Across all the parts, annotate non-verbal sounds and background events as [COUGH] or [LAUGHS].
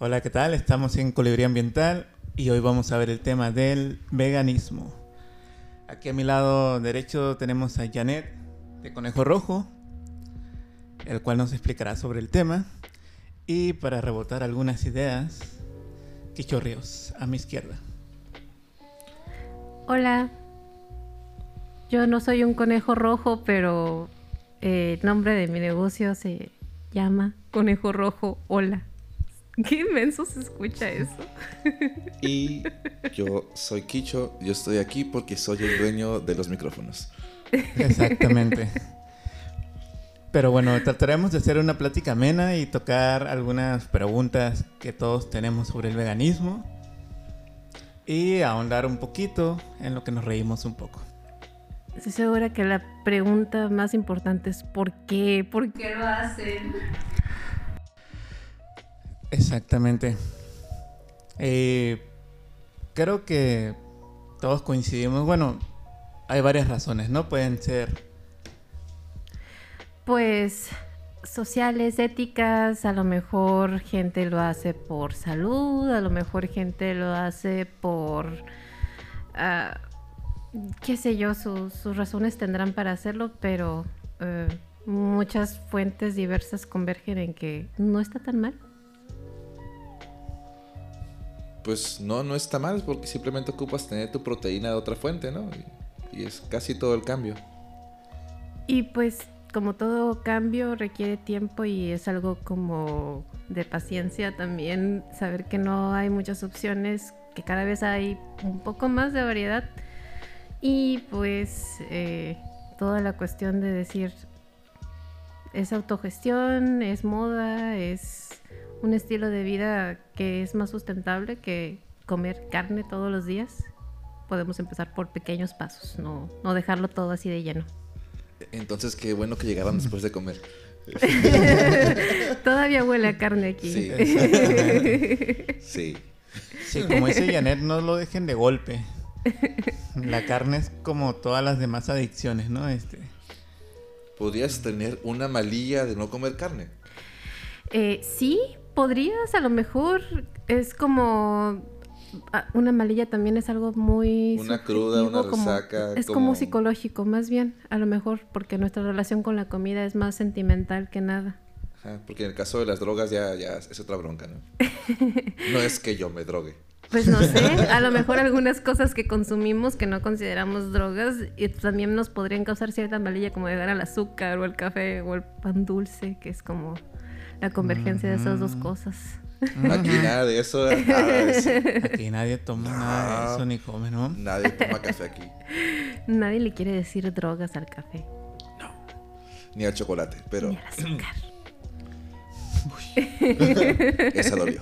Hola, ¿qué tal? Estamos en Colibrí Ambiental y hoy vamos a ver el tema del veganismo. Aquí a mi lado derecho tenemos a Janet de Conejo Rojo, el cual nos explicará sobre el tema. Y para rebotar algunas ideas, Quicho a mi izquierda. Hola, yo no soy un conejo rojo, pero eh, el nombre de mi negocio se llama Conejo Rojo Hola. [LAUGHS] Qué inmenso se escucha eso. [LAUGHS] Y yo soy Kicho, yo estoy aquí porque soy el dueño de los micrófonos. Exactamente. [LAUGHS] Pero bueno, trataremos de hacer una plática amena y tocar algunas preguntas que todos tenemos sobre el veganismo y ahondar un poquito en lo que nos reímos un poco. Estoy segura que la pregunta más importante es ¿por qué? ¿Por qué lo hacen? Exactamente. Eh, creo que todos coincidimos. Bueno, hay varias razones, ¿no? Pueden ser... Pues sociales, éticas, a lo mejor gente lo hace por salud, a lo mejor gente lo hace por... ah, qué sé yo, sus- razones tendrán para hacerlo, pero eh, muchas fuentes diversas convergen en que no está tan mal. Pues no, no está mal porque simplemente ocupas tener tu proteína de otra fuente, ¿no? Y, es casi todo el cambio. Y pues como todo cambio requiere tiempo y es algo como de paciencia también, saber que no hay muchas opciones, que cada vez hay un poco más de variedad y pues eh, toda la cuestión de decir es autogestión, es moda, es un estilo de vida que es más sustentable que comer carne todos los días. Podemos empezar por pequeños pasos, no, no dejarlo todo así de lleno. Entonces qué bueno que llegaron después de comer. [LAUGHS] Todavía huele a carne aquí. [LAUGHS] Sí. Sí, como dice Janet, no lo dejen de golpe. La carne es como todas las demás adicciones, ¿no? Este, Podrías tener una malilla de no comer carne. Eh, sí, podrías, a lo mejor es como ah, una malilla también es algo muy Una cruda, una subjetivo, como- resaca, es como... como- psicológico, más bien, a lo mejor, porque nuestra relación con la comida es más sentimental que nada. Ajá, porque en el caso de las drogas ya, ya es otra bronca, ¿no? [LAUGHS] No es que yo me drogue. Pues no sé, a lo mejor algunas cosas que consumimos que no consideramos drogas y también nos podrían causar cierta malilla como llegar al azúcar o el café o el pan dulce, que es como la convergencia de esas dos cosas. Aquí nada de eso. aquí nadie toma nada de eso ni come, ¿no? Nadie toma café aquí. Nadie le quiere decir drogas al café Ni al chocolate, pero ni al azúcar. [CLEARS THROAT] [LAUGHS] esa dolió.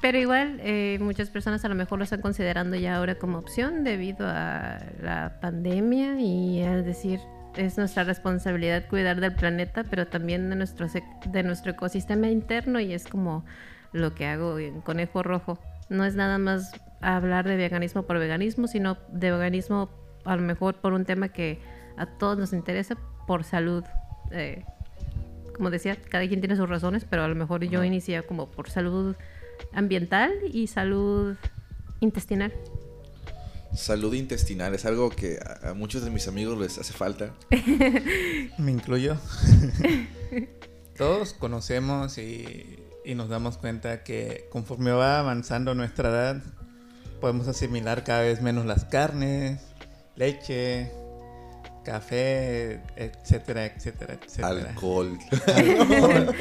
Pero igual, eh, muchas personas a lo mejor lo están considerando ya ahora como opción debido a la pandemia y es decir, es nuestra responsabilidad cuidar del planeta, pero también de nuestro, de nuestro ecosistema interno y es como lo que hago en Conejo Rojo. No es nada más hablar de veganismo por veganismo, sino de veganismo a lo mejor por un tema que a todos nos interesa por salud. Eh, como decía, cada quien tiene sus razones, pero a lo mejor yo inicié como por salud ambiental y salud intestinal. Salud intestinal es algo que a, muchos de mis amigos les hace falta. [LAUGHS] Me incluyo. [LAUGHS] Todos conocemos y, y nos damos cuenta que conforme va avanzando nuestra edad, podemos asimilar cada vez menos las carnes, leche, café, etcétera, etcétera, etcétera. Alcohol. [LAUGHS] Alcohol.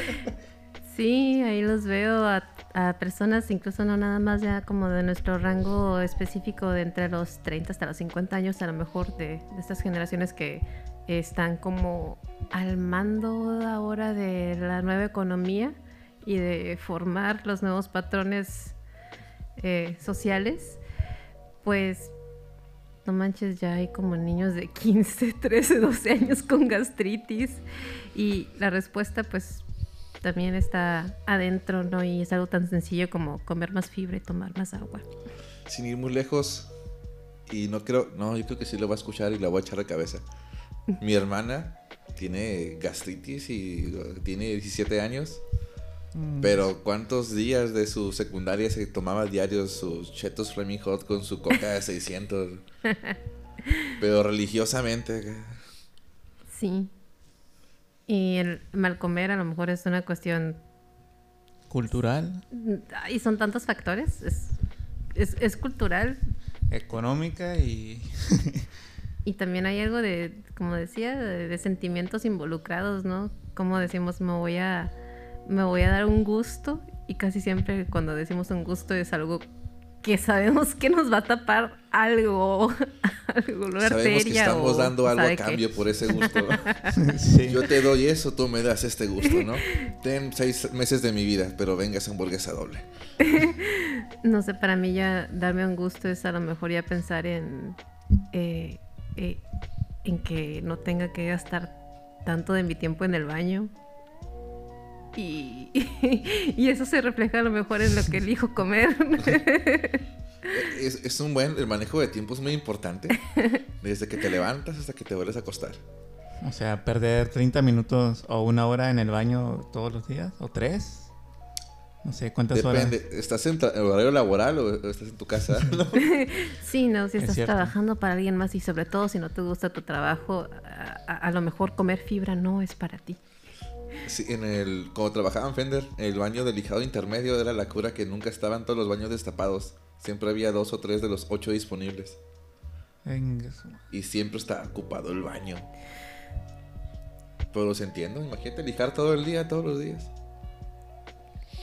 Sí, ahí los veo a, a personas, incluso no nada más ya como de nuestro rango específico de entre los 30 hasta los 50 años, a lo mejor de, estas generaciones que están como al mando ahora de la nueva economía y de formar los nuevos patrones eh, sociales, pues no manches, ya hay como niños de 15, 13, 12 años con gastritis. Y la respuesta pues también está adentro, ¿no? Y es algo tan sencillo como comer más fibra y tomar más agua. Sin ir muy lejos. Y no creo, no, yo creo que sí lo va a escuchar y la voy a echar de cabeza. Mi hermana tiene gastritis y uh, tiene 17 años. Mm, Pero ¿cuántos días de su secundaria se tomaba diarios sus chetos Flaming Hot con su coca de 600? [LAUGHS] Pero religiosamente. Sí. Y el mal comer a lo mejor es una cuestión... Cultural, Y son tantos factores. Es, es, es cultural. económica y... [LAUGHS] Y también hay algo de, como decía, de, de sentimientos involucrados, ¿no? Como decimos, me voy a... Me voy a dar un gusto. Y casi siempre cuando decimos un gusto es algo que sabemos que nos va a tapar algo, [LAUGHS] algo, una Sabemos que estamos o dando algo a qué. cambio por ese [LAUGHS] gusto. sí. Yo te doy eso, tú me das este gusto, ¿no? Ten seis meses de mi vida, pero venga esa hamburguesa doble. [LAUGHS] No sé, para mí ya darme un gusto es a lo mejor ya pensar en, eh, eh, en que no tenga que gastar tanto de mi tiempo en el baño. Y, [LAUGHS] y eso se refleja a lo mejor en lo que elijo comer. Es, es un buen, el manejo de tiempo es muy importante. Desde que te levantas hasta que te vuelves a acostar. O sea, perder 30 minutos o una hora en el baño todos los días, o tres. No sé cuántas Depende, ¿estás en tra- horario laboral o estás en tu casa? [LAUGHS] ¿No? Sí, no, si Es estás trabajando para alguien más y sobre todo si no te gusta tu trabajo, a, a- a lo mejor comer fibra no es para ti. Sí, en el, cuando trabajaba en Fender, el baño del lijado intermedio era la cura que nunca estaban todos los baños destapados. Siempre había dos o tres de los ocho disponibles. Venga, Y siempre estaba ocupado el baño. Pero los entiendo, imagínate lijar todo el día, todos los días.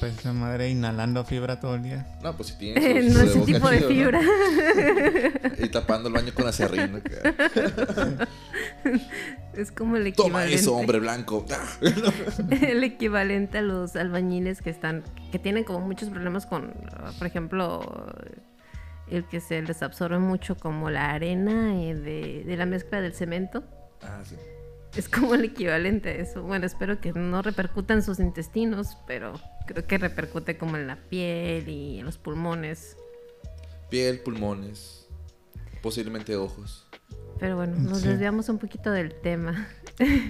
Pues esa madre inhalando fibra todo el día. No, pues si tienes [LAUGHS] no ese tipo de fibra. [LAUGHS] Y tapando el baño con acerrín. [LAUGHS] Es como el Toma equivalente. eso, hombre blanco. El equivalente a los albañiles que están que tienen como muchos problemas con por ejemplo el que se les absorbe mucho como la arena eh, de, de la mezcla del cemento Ah, sí. Es como el equivalente a eso bueno espero que no repercuta en sus intestinos pero creo que repercute como en la piel y en los pulmones Piel, pulmones, posiblemente ojos. pero bueno nos Sí. desviamos un poquito del tema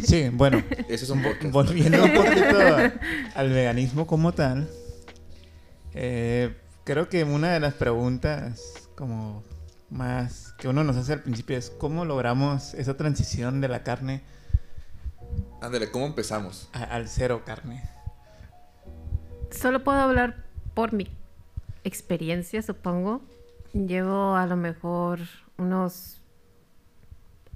Sí, bueno, [LAUGHS] Ese es un podcast. volviendo un poquito [LAUGHS] al veganismo como tal, eh, creo que una de las preguntas como más que uno nos hace al principio es cómo logramos esa transición de la carne Ándale, ¿cómo empezamos? a- al cero carne. Solo puedo hablar por mi experiencia, supongo. Llevo a lo mejor unos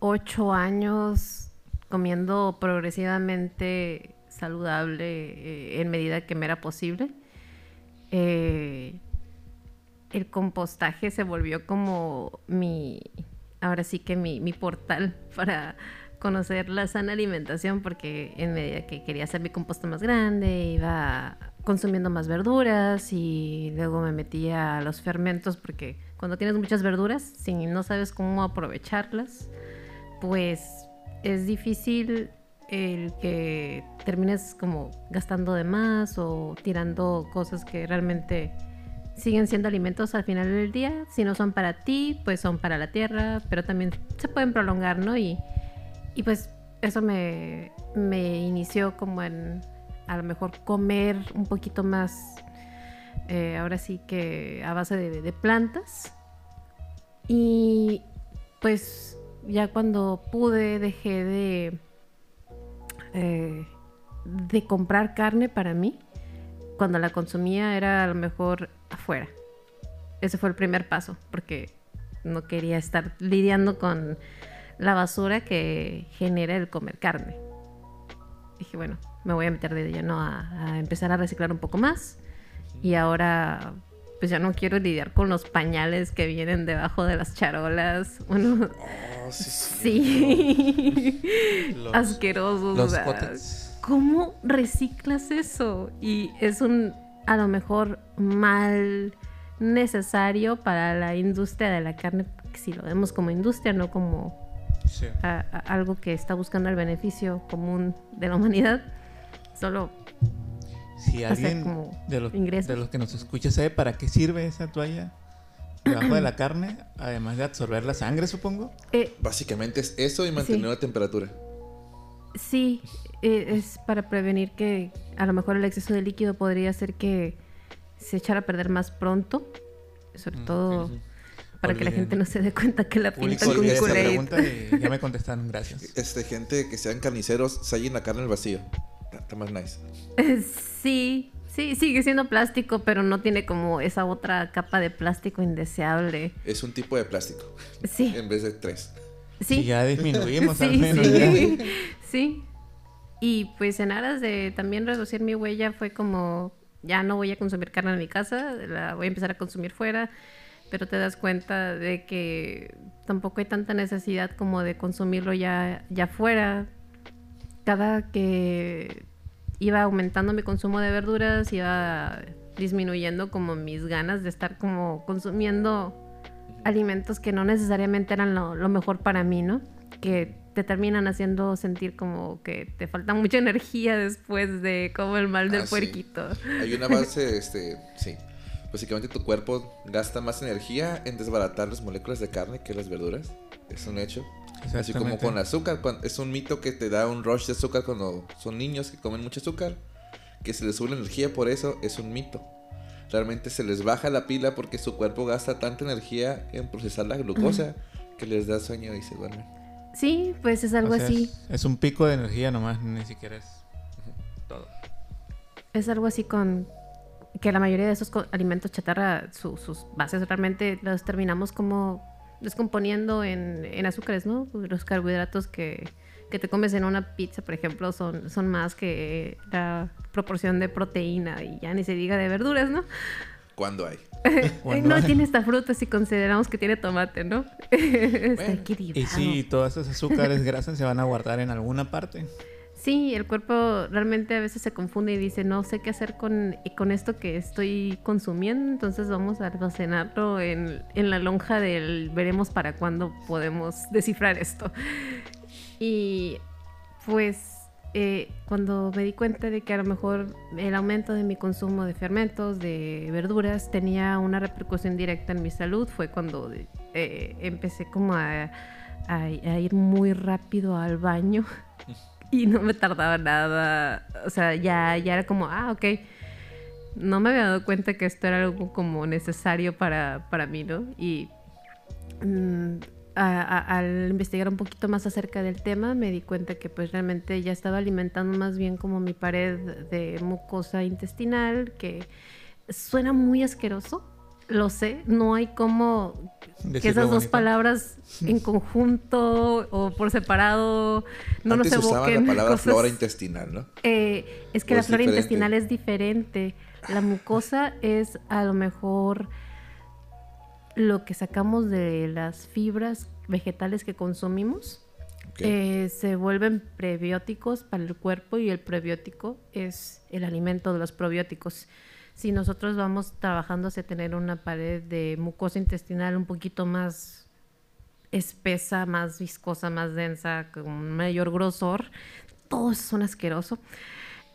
ocho años comiendo progresivamente saludable eh, en medida que me era posible. Eh, el compostaje se volvió como mi, ahora sí que mi, mi portal para conocer la sana alimentación porque en medida que quería hacer mi composta más grande iba consumiendo más verduras y luego me metía a los fermentos porque cuando tienes muchas verduras si no sabes cómo aprovecharlas pues es difícil el que termines como gastando de más o tirando cosas que realmente siguen siendo alimentos al final del día. Si no son para ti, pues son para la tierra, pero también se pueden prolongar, ¿no? Y, y pues eso me, me inició como en a lo mejor comer un poquito más, eh, ahora sí que a base de, plantas. Y pues ya cuando pude dejé de, eh, de comprar carne para mí. Cuando la consumía era a lo mejor afuera. Ese fue el primer paso, porque no quería estar lidiando con la basura que genera el comer carne. Dije, bueno, me voy a meter de lleno a, a empezar a reciclar un poco más. Y ahora, pues ya no quiero lidiar con los pañales que vienen debajo de las charolas. [LAUGHS] Bueno, Oh, sí, sí. Los- Asquerosos. o sea. ¿Cómo reciclas eso? Y es un, a lo mejor, mal necesario para la industria de la carne, si lo vemos como industria, no como Sí. a- a- algo que está buscando el beneficio común de la humanidad. Solo Si alguien de los, ingresos. de los que nos escucha sabe para qué sirve esa toalla debajo de la [CLEARS THROAT] carne, además de absorber la sangre, supongo. eh, Básicamente es eso y mantener Sí. la temperatura. Sí, eh, es para prevenir que a lo mejor el exceso de líquido podría hacer que se echara a perder más pronto, sobre Mm, todo. Para que la gente no se dé cuenta que la pintan con pregunta y ya me contestaron, gracias. [LAUGHS] Este, gente que sean carniceros, sellen la carne al vacío. Está más nice. [LAUGHS] Sí, sí, sigue siendo plástico, pero no tiene como esa otra capa de plástico indeseable. Es un tipo de plástico, Sí, en vez de tres. sí. Y ya disminuimos [LAUGHS] al Sí, menos. sí. ya. Sí. Y pues en aras de también reducir mi huella fue como, ya no voy a consumir carne en mi casa, la voy a empezar a consumir fuera, pero te das cuenta de que tampoco hay tanta necesidad como de consumirlo ya, ya fuera. Cada que iba aumentando mi consumo de verduras, iba disminuyendo como mis ganas de estar como consumiendo alimentos que no necesariamente eran lo, lo mejor para mí, ¿no? Que te terminan haciendo sentir como que te falta mucha [LAUGHS] energía después de como el mal del Ah, sí. puerquito. Hay una base, [LAUGHS] este, sí. Básicamente tu cuerpo gasta más energía en desbaratar las moléculas de carne que las verduras. Es un hecho. Así como con azúcar. Es un mito que te da un rush de azúcar cuando son niños que comen mucho azúcar. Que se les sube la energía por eso es un mito. Realmente se les baja la pila porque su cuerpo gasta tanta energía en procesar la glucosa que les da sueño y se duermen. Sí, pues es algo O sea, así. Es, es un pico de energía nomás, ni siquiera es todo. Es algo así con que la mayoría de esos alimentos chatarra, su- sus bases realmente los terminamos como descomponiendo en, en azúcares, ¿no? Los carbohidratos que, que te comes en una pizza, por ejemplo, son, son más que la proporción de proteína y ya ni se diga de verduras, ¿no? ¿Cuándo hay? [LAUGHS] No hay- tiene esta fruta si consideramos que tiene tomate, ¿no? [LAUGHS] Está equilibrado. Y sí, todas esas azúcares [LAUGHS] grasas se van a guardar en alguna parte. Sí, el cuerpo realmente a veces se confunde y dice, no sé qué hacer con, con esto que estoy consumiendo, entonces vamos a almacenarlo en, en la lonja del veremos para cuándo podemos descifrar esto. Y pues eh, cuando me di cuenta de que a lo mejor el aumento de mi consumo de fermentos, de verduras, tenía una repercusión directa en mi salud, fue cuando eh, empecé como a, a- a ir muy rápido al baño [LAUGHS] y no me tardaba nada. O sea, ya, ya era como, ah, ok. No me había dado cuenta que esto era algo como necesario para, para mí, ¿no? Y mm, al investigar un poquito más acerca del tema, me di cuenta que pues realmente ya estaba alimentando más bien como mi pared de mucosa intestinal, que suena muy asqueroso. Lo sé, no hay como que esas dos bonito. palabras en conjunto o por separado no Antes nos usaban evoquen la palabra cosas- flora intestinal, ¿no? Eh, es que ¿O la es flora diferente? intestinal es diferente. La mucosa es a lo mejor lo que sacamos de las fibras vegetales que consumimos. Eh, se vuelven prebióticos para el cuerpo y el prebiótico es el alimento de los probióticos. Si nosotros vamos trabajando hacia tener una pared de mucosa intestinal un poquito más espesa, más viscosa, más densa, con mayor grosor, todo eso son asqueroso.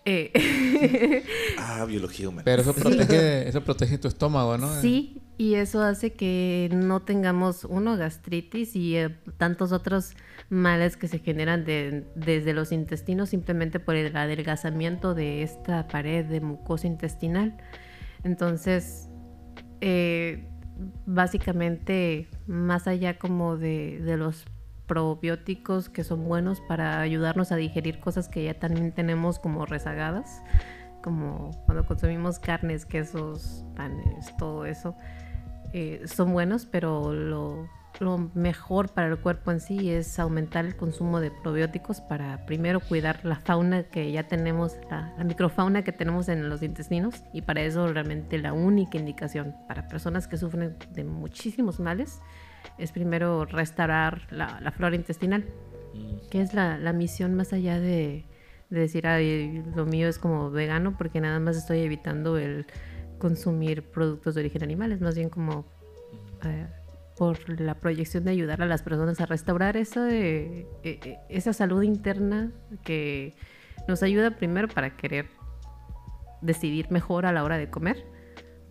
Eh, [LAUGHS] Ah, biología humana. Pero eso protege, eso protege tu estómago, ¿no? Sí, y eso hace que no tengamos, uno, gastritis y eh, tantos otros males que se generan de- desde los intestinos simplemente por el adelgazamiento de esta pared de mucosa intestinal. Entonces, eh, básicamente, más allá como de, de los probióticos que son buenos para ayudarnos a digerir cosas que ya también tenemos como rezagadas, como cuando consumimos carnes, quesos, panes, todo eso, eh, son buenos, pero lo, lo mejor para el cuerpo en sí es aumentar el consumo de probióticos para primero cuidar la fauna que ya tenemos, la, la microfauna que tenemos en los intestinos y para eso realmente la única indicación para personas que sufren de muchísimos males es primero restaurar la, la flora intestinal, que es la, la misión más allá de, de decir, "Ay, lo mío es como vegano porque nada más estoy evitando el consumir productos de origen animal, es más bien como eh, por la proyección de ayudar a las personas a restaurar esa, eh, eh, esa salud interna que nos ayuda primero para querer decidir mejor a la hora de comer,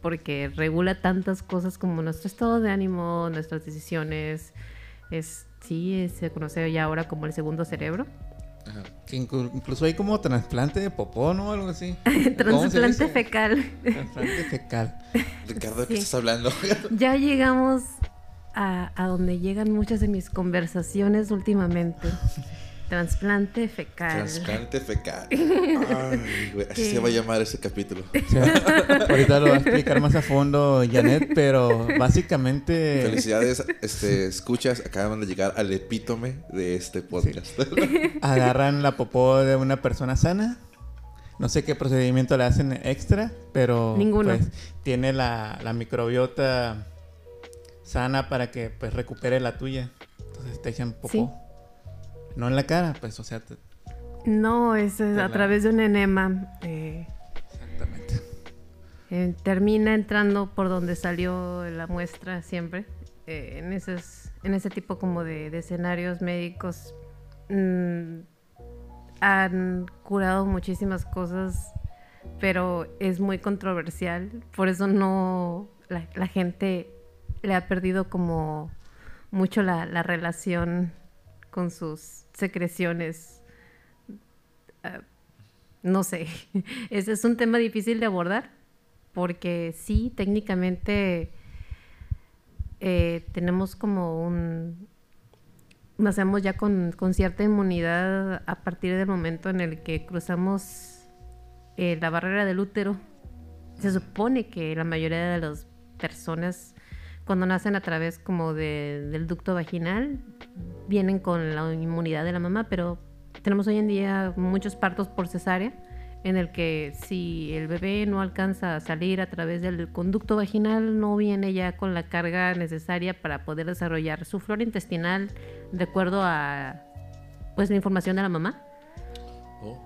porque regula tantas cosas como nuestro estado de ánimo, nuestras decisiones, es, sí, se conoce ya ahora como el segundo cerebro. Ajá. Que incluso hay como trasplante de popó, ¿no? Algo así. [LAUGHS] trasplante fecal. Trasplante fecal. Ricardo, ¿de qué estás hablando? [LAUGHS] ya llegamos a, a donde llegan muchas de mis conversaciones últimamente. [LAUGHS] Transplante fecal. Transplante fecal. [LAUGHS] Ay, güey, así se va a llamar ese capítulo. [LAUGHS] ahorita lo va a explicar más a fondo Janet, pero básicamente. Felicidades, este, escuchas, acaban de llegar al epítome de este podcast. [LAUGHS] Agarran la popó de una persona sana. No sé qué procedimiento le hacen extra, pero Ninguno. Pues, tiene la, la microbiota sana para que pues recupere la tuya. Entonces te echan popó. No en la cara, pues, o sea. no, es, a través de un enema. Eh, Exactamente. Eh, termina entrando por donde salió la muestra siempre. Eh, en, esos, en ese tipo como de, escenarios médicos mm, han curado muchísimas cosas, pero es muy controversial. Por eso no la, gente le ha perdido como mucho la, la relación con sus secreciones. Ah, no sé, [LAUGHS] ese es un tema difícil de abordar porque sí, técnicamente eh, tenemos como un... Nacemos ya con, cierta inmunidad a partir del momento en el que cruzamos eh, la barrera del útero. Se supone que la mayoría de las personas cuando nacen a través como del ducto vaginal, vienen con la inmunidad de la mamá, pero tenemos hoy en día muchos partos por cesárea, en el que si el bebé no alcanza a salir a través del conducto vaginal, no viene ya con la carga necesaria para poder desarrollar su flora intestinal de acuerdo a pues la información de la mamá. Oh.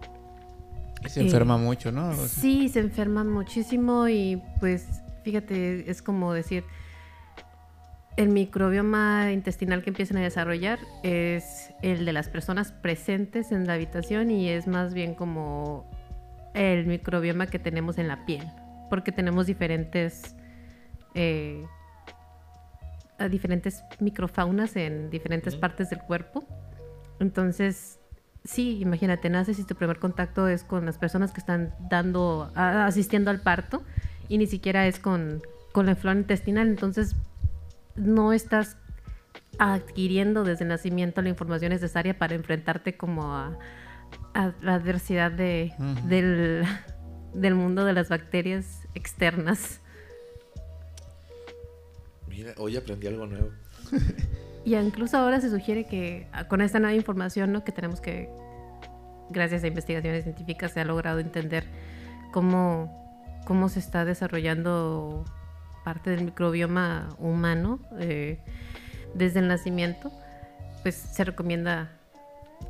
Se enferma eh, mucho, ¿no? Sí, se enferma muchísimo y pues fíjate, es como decir, el microbioma intestinal que empiezan a desarrollar es el de las personas presentes en la habitación y es más bien como el microbioma que tenemos en la piel, porque tenemos diferentes, eh, diferentes microfaunas en diferentes partes del cuerpo. Entonces, sí, imagínate, naces y tu primer contacto es con las personas que están dando, asistiendo al parto y ni siquiera es con, con la flora intestinal. Entonces, no estás adquiriendo desde el nacimiento la información necesaria para enfrentarte como a, la adversidad de, del, mundo de las bacterias externas. Mira, hoy aprendí algo nuevo. [LAUGHS] y incluso ahora se sugiere que ah, con esta nueva información ¿no? que tenemos que, gracias a investigaciones científicas, se ha logrado entender cómo, cómo se está desarrollando parte del microbioma humano eh, desde el nacimiento, pues se recomienda,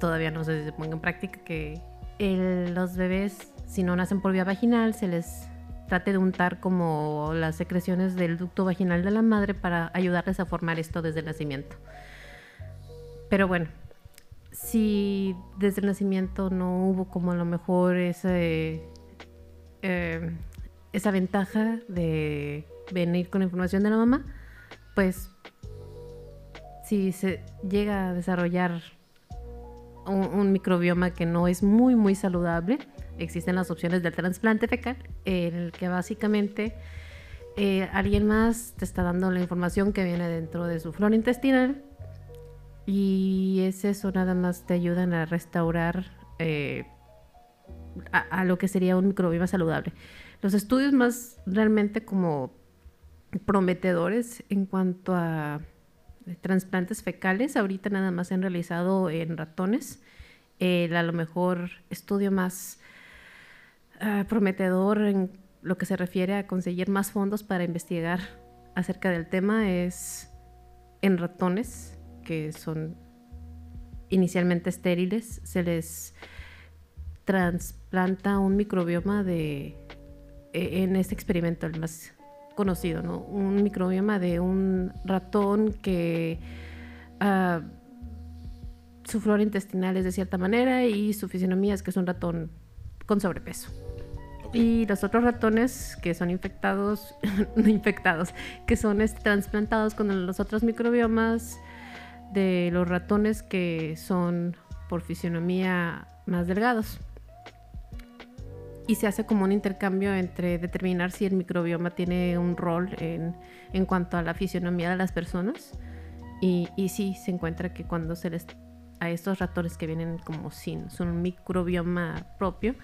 todavía no sé si se ponga en práctica, que los bebés, si no nacen por vía vaginal, se les trate de untar como las secreciones del ducto vaginal de la madre para ayudarles a formar esto desde el nacimiento. Pero bueno, si desde el nacimiento no hubo como a lo mejor ese, eh, esa ventaja de venir con información de la mamá, pues si se llega a desarrollar un, microbioma que no es muy, muy saludable, existen las opciones del trasplante fecal, en el que básicamente eh, alguien más te está dando la información que viene dentro de su flora intestinal y es eso, nada más te ayudan a restaurar eh, a, lo que sería un microbioma saludable. Los estudios más realmente como prometedores en cuanto a trasplantes fecales. Ahorita nada más se han realizado en ratones. El a lo mejor estudio más ah, prometedor en lo que se refiere a conseguir más fondos para investigar acerca del tema es en ratones que son inicialmente estériles. Se les trasplanta un microbioma de e, en este experimento el más conocido, ¿no? Un microbioma de un ratón que uh, su flora intestinal es de cierta manera y su fisionomía es que es un ratón con sobrepeso. Y los otros ratones que son infectados, [LAUGHS] no infectados, que son este, trasplantados con los otros microbiomas de los ratones que son por fisionomía más delgados. Y se hace como un intercambio entre determinar si el microbioma tiene un rol en, en cuanto a la fisionomía de las personas. Y, y sí, se encuentra que cuando se les a estos ratones que vienen como sin su microbioma propio,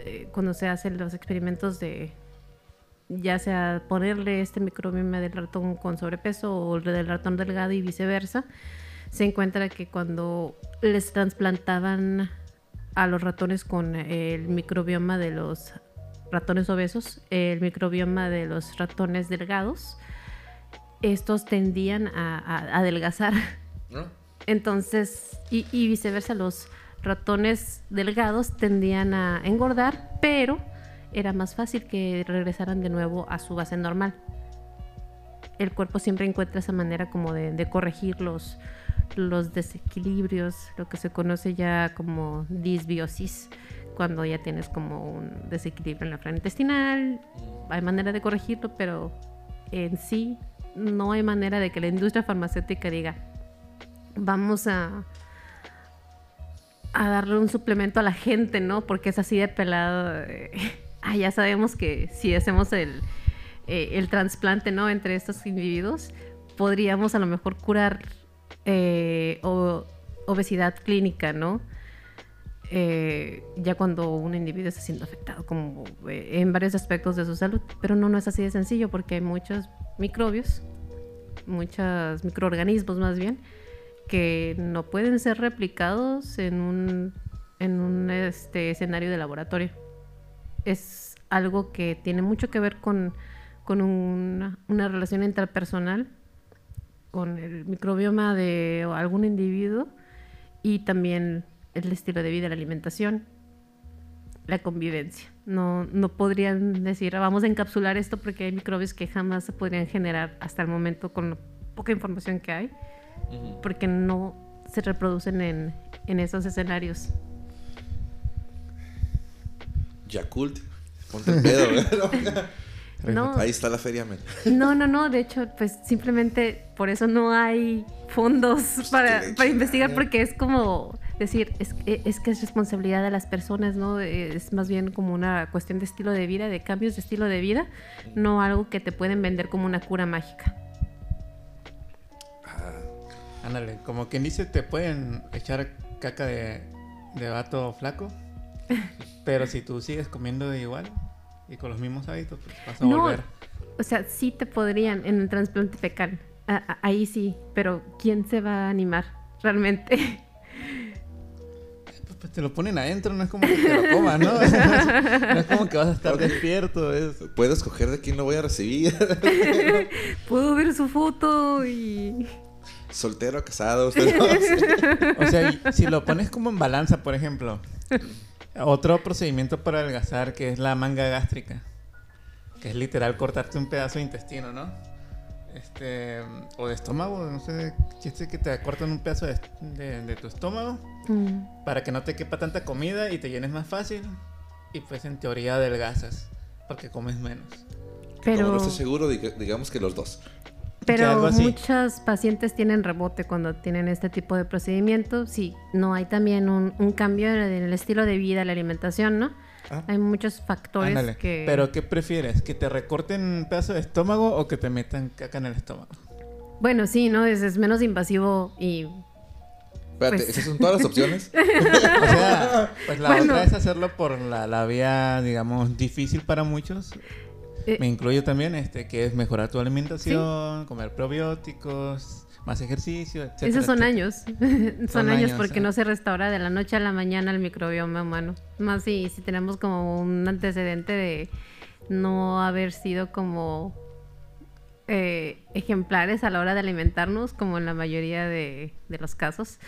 eh, cuando se hacen los experimentos de ya sea ponerle este microbioma del ratón con sobrepeso o el del ratón delgado y viceversa, se encuentra que cuando les trasplantaban a los ratones con el microbioma de los ratones obesos, el microbioma de los ratones delgados, estos tendían a, adelgazar. Entonces, y, y, viceversa, los ratones delgados tendían a engordar, pero era más fácil que regresaran de nuevo a su base normal. El cuerpo siempre encuentra esa manera como de, de corregir los, los desequilibrios, lo que se conoce ya como disbiosis, cuando ya tienes como un desequilibrio en la flora intestinal, hay manera de corregirlo, pero en sí no hay manera de que la industria farmacéutica diga, vamos a, a darle un suplemento a la gente, ¿no? Porque es así de pelado. [LAUGHS] ah, ya sabemos que si hacemos el, eh, el trasplante, ¿no? Entre estos individuos, podríamos a lo mejor curar eh, obesidad clínica, ¿no? Eh, ya cuando un individuo está siendo afectado como en varios aspectos de su salud. Pero no, no es así de sencillo porque hay muchos microbios, muchos microorganismos más bien, que no pueden ser replicados en un, en un este, escenario de laboratorio. Es algo que tiene mucho que ver con, con una, una, relación interpersonal, con el microbioma de algún individuo y también el estilo de vida, la alimentación, la convivencia. No, no podrían decir, vamos a encapsular esto porque hay microbios que jamás se podrían generar hasta el momento con la poca información que hay porque no se reproducen en, en esos escenarios. Yakult, ponte el pedo, [LAUGHS] no, Ahí está la feria, [LAUGHS] No, no, no. De hecho, pues simplemente por eso no hay fondos pues, para, para investigar, porque es como decir, es, es, que es responsabilidad de las personas, ¿no? Es más bien como una cuestión de estilo de vida, de cambios de estilo de vida, no algo que te pueden vender como una cura mágica. Ándale, como quien dice, te pueden echar caca de, de vato flaco, [LAUGHS] pero si tú sigues comiendo de igual y con los mismos hábitos, pues vas a volver. O sea, sí te podrían en el trasplante fecal, ahí sí, pero ¿quién se va a animar realmente? Pues, pues, te lo ponen adentro, no es como que te lo comas, ¿no? [LAUGHS] no es como que vas a estar despierto. Es... Puedo escoger de quién lo voy a recibir. [LAUGHS] Puedo ver su foto y soltero, casado, usted [LAUGHS] O sea, si lo pones como en balanza, por ejemplo, otro procedimiento para adelgazar que es la manga gástrica, que es literal cortarte un pedazo de intestino, ¿no? Este, o de estómago, no sé, chiste que te cortan un pedazo de, tu estómago mm. para que no te quepa tanta comida y te llenes más fácil. Y pues en teoría adelgazas porque comes menos. Pero no estoy seguro, digamos que los dos. Pero muchos pacientes tienen rebote cuando tienen este tipo de procedimientos. Sí, no hay también un, cambio en el estilo de vida, la alimentación, ¿no? Ah. Hay muchos factores que... Pero ¿qué prefieres? ¿Que te recorten un pedazo de estómago o que te metan caca en el estómago? Bueno, sí, ¿no? Es, menos invasivo y... Espérate, pues ¿esas son todas las opciones? [LAUGHS] o sea, pues la otra es hacerlo por la, la vía, digamos, difícil para muchos eh, Me incluyo también este que es mejorar tu alimentación, comer probióticos, más ejercicio, etc. Esos son años. [LAUGHS] son, años, porque no se restaura de la noche a la mañana el microbioma humano. Más si, si tenemos como un antecedente de no haber sido como eh, ejemplares a la hora de alimentarnos, como en la mayoría de, los casos,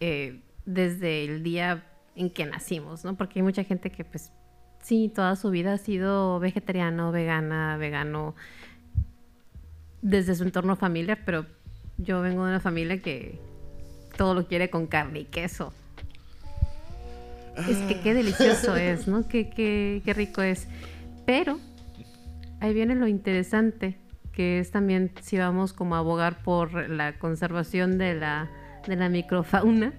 eh, desde el día en que nacimos, ¿no? Porque hay mucha gente que pues Sí, toda su vida ha sido vegetariano, vegana, vegano, desde su entorno familiar, pero yo vengo de una familia que todo lo quiere con carne y queso. Es que qué delicioso ah. es, ¿no? Qué, qué, qué rico es. Pero ahí viene lo interesante, que es también si vamos como a abogar por la conservación de la, de la microfauna,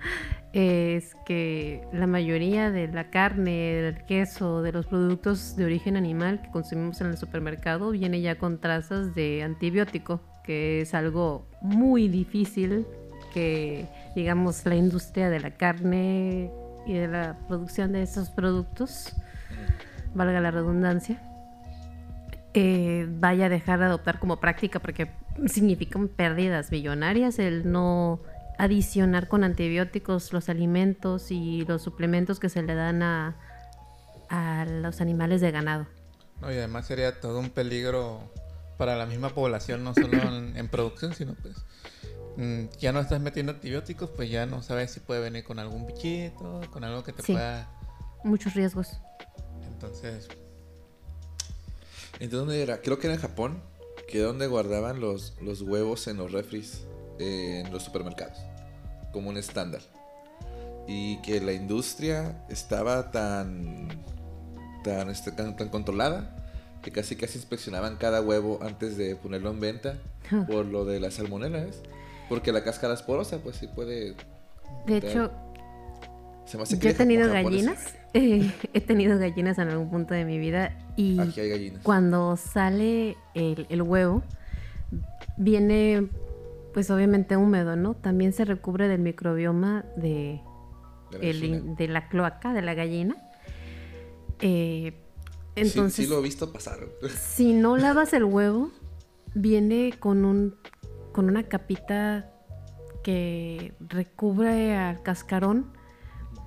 es que la mayoría de la carne, del queso, de los productos de origen animal que consumimos en el supermercado viene ya con trazas de antibiótico, que es algo muy difícil que, digamos, la industria de la carne y de la producción de esos productos, valga la redundancia, eh, vaya a dejar de adoptar como práctica porque significan pérdidas millonarias el no adicionar con antibióticos los alimentos y los suplementos que se le dan a, a los animales de ganado. No, y además sería todo un peligro para la misma población, no solo en, producción, sino pues mm, ya no estás metiendo antibióticos, pues ya no sabes si puede venir con algún bichito, con algo que te pueda... Muchos riesgos. Entonces... ¿En dónde era? Creo que era en Japón, que donde guardaban los, los huevos en los refris en los supermercados como un estándar. Y que la industria estaba tan, tan, este, tan, controlada que casi casi inspeccionaban cada huevo antes de ponerlo en venta [LAUGHS] por lo de las salmonelas. Porque la cáscara es porosa, pues sí puede... De hecho, yo he tenido gallinas. [LAUGHS] he tenido gallinas en algún punto de mi vida y cuando sale el, el, huevo viene pues obviamente húmedo, ¿no? También se recubre del microbioma de, de, la, cloaca, de la gallina. Eh, entonces, sí, lo he visto pasar. [LAUGHS] Si no lavas el huevo, viene con un con una capita que recubre al cascarón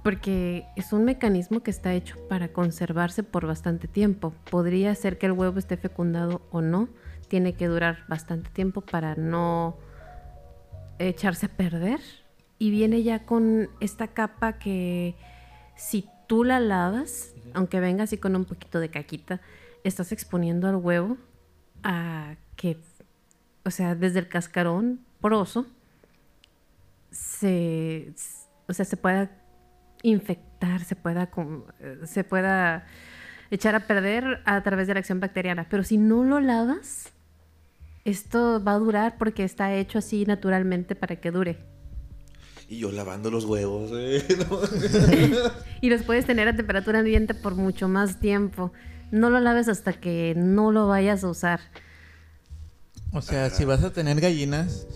porque es un mecanismo que está hecho para conservarse por bastante tiempo. Podría ser que el huevo esté fecundado o no. Tiene que durar bastante tiempo para no echarse a perder y viene ya con esta capa que si tú la lavas, aunque venga así con un poquito de caquita, estás exponiendo al huevo a que, o sea, desde el cascarón poroso, se, o sea, se pueda infectar, se pueda, se pueda echar a perder a través de la acción bacteriana. Pero si no lo lavas, esto va a durar porque está hecho así naturalmente para que dure. Y yo lavando los huevos. ¿eh? [LAUGHS] [LAUGHS] y los puedes tener a temperatura ambiente por mucho más tiempo. No lo laves hasta que no lo vayas a usar. O sea, si vas a tener gallinas,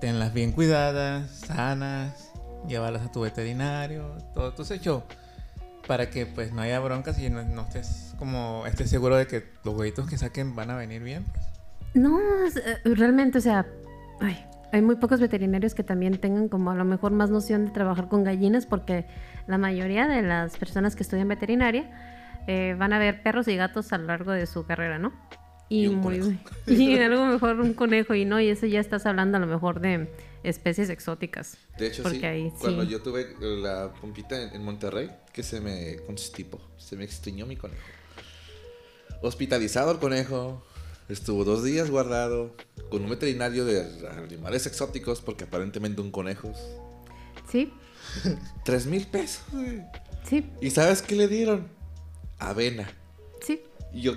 tenlas bien cuidadas, sanas, llévalas a tu veterinario, todo, todo hecho para que pues no haya broncas y no, no estés como estés seguro de que los huevitos que saquen van a venir bien. Pues. No, eh, realmente, o sea, hay muy pocos veterinarios que también tengan como a lo mejor más noción de trabajar con gallinas porque la mayoría de las personas que estudian veterinaria eh, van a ver perros y gatos a lo largo de su carrera, ¿no? Y, muy [LAUGHS] y algo mejor un conejo y no y eso ya estás hablando a lo mejor de especies exóticas. De hecho sí. cuando yo tuve la pompita en, Monterrey que se me constipó, se me extrañó mi conejo. Hospitalizado el conejo, Estuvo dos días guardado con un veterinario de animales exóticos, porque aparentemente un conejos. Sí. [LAUGHS] Tres mil pesos. Sí. ¿Y sabes qué le dieron? Avena. Sí. Y yo,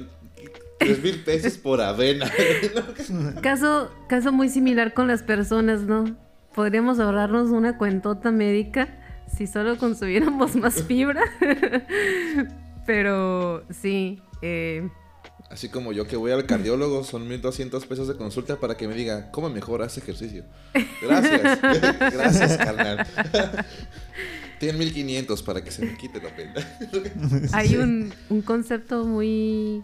tres mil pesos por avena. [LAUGHS] caso, caso muy similar con las personas, ¿no? Podríamos ahorrarnos una cuentota médica si solo consumiéramos más fibra. [LAUGHS] Pero sí, eh, Así como yo que voy al cardiólogo, son 1200 pesos de consulta para que me diga cómo mejoras ejercicio. Gracias. [LAUGHS] Gracias, carnal. [LAUGHS] Tienen 1500 para que se me quite la pena. [LAUGHS] Hay un, concepto muy.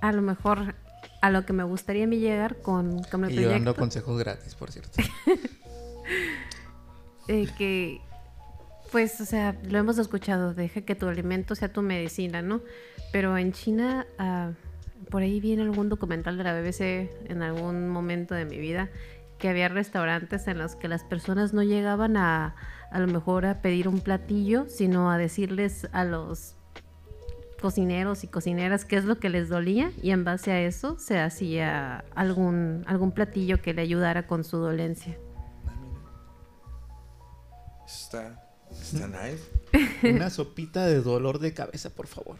A lo mejor a lo que me gustaría a mí llegar con, con el y yo dando consejos gratis, por cierto. eh, que. Pues, o sea, lo hemos escuchado, deja que tu alimento sea tu medicina, ¿no? Pero en China, uh, por ahí vi en algún documental de la BBC en algún momento de mi vida que había restaurantes en los que las personas no llegaban a a lo mejor a pedir un platillo, sino a decirles a los cocineros y cocineras qué es lo que les dolía y en base a eso se hacía algún, algún platillo que le ayudara con su dolencia. Está, está nice. [LAUGHS] Una sopita de dolor de cabeza, por favor.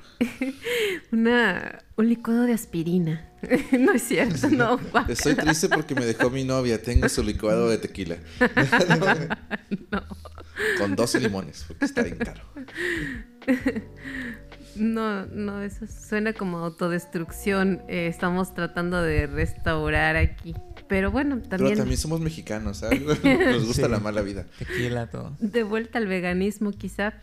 Una, un licuado de aspirina. [LAUGHS] no es cierto, no. [LAUGHS] Estoy triste porque me dejó mi novia. Tengo su licuado de tequila. no. Con 12 limones, porque está bien caro. No, no, eso suena como autodestrucción. Eh, estamos tratando de restaurar aquí. Pero bueno, también. Pero también somos mexicanos, ¿sabes? [LAUGHS] Nos gusta Sí. la mala vida. Tequila, todo. De vuelta al veganismo, quizá.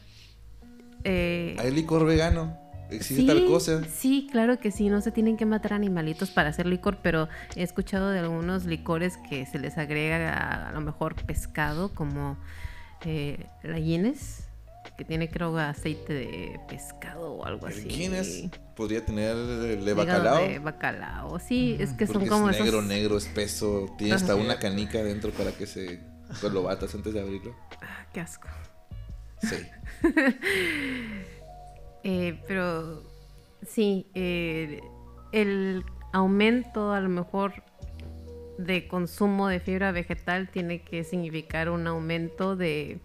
Eh, Hay licor vegano. Existe sí, tal cosa. Sí, claro que sí. No se tienen que matar animalitos para hacer licor, pero he escuchado de algunos licores que se les agrega a, a lo mejor pescado, como eh, la Guinness, que tiene creo aceite de pescado o algo así. Guinness podría tener el de bacalao. De bacalao, sí, es que Porque son como es negro, esos... negro, espeso. Tiene hasta una canica dentro para que se pues, lo batas antes de abrirlo. Ah, qué asco. Sí. [LAUGHS] Eh, pero sí, eh, el aumento a lo mejor de consumo de fibra vegetal tiene que significar un aumento de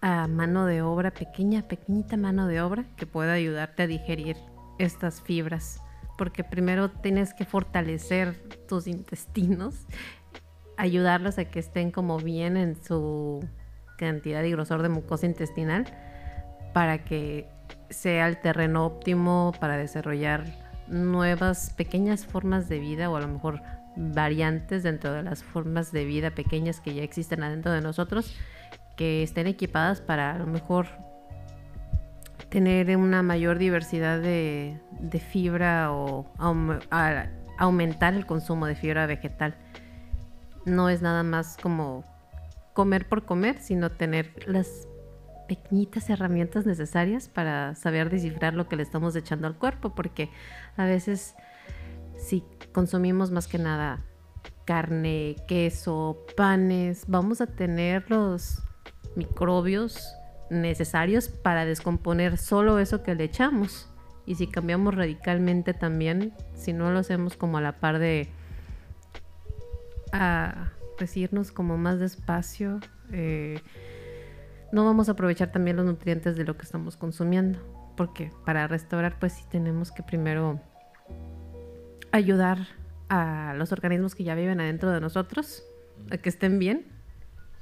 a mano de obra, pequeña, pequeñita mano de obra que pueda ayudarte a digerir estas fibras. Porque primero tienes que fortalecer tus intestinos, ayudarlos a que estén como bien en su cantidad y grosor de mucosa intestinal para que sea el terreno óptimo para desarrollar nuevas pequeñas formas de vida o a lo mejor variantes dentro de las formas de vida pequeñas que ya existen adentro de nosotros que estén equipadas para a lo mejor tener una mayor diversidad de, fibra o aumentar el consumo de fibra vegetal. No es nada más como comer por comer, sino tener las pequeñitas herramientas necesarias para saber descifrar lo que le estamos echando al cuerpo, porque a veces si consumimos más que nada carne, queso, panes, vamos a tener los microbios necesarios para descomponer solo eso que le echamos. Y si cambiamos radicalmente también, si no lo hacemos como a la par de a pues irnos como más despacio, eh, no vamos a aprovechar también los nutrientes de lo que estamos consumiendo. Porque para restaurar, pues sí tenemos que primero ayudar a los organismos que ya viven adentro de nosotros a que estén bien.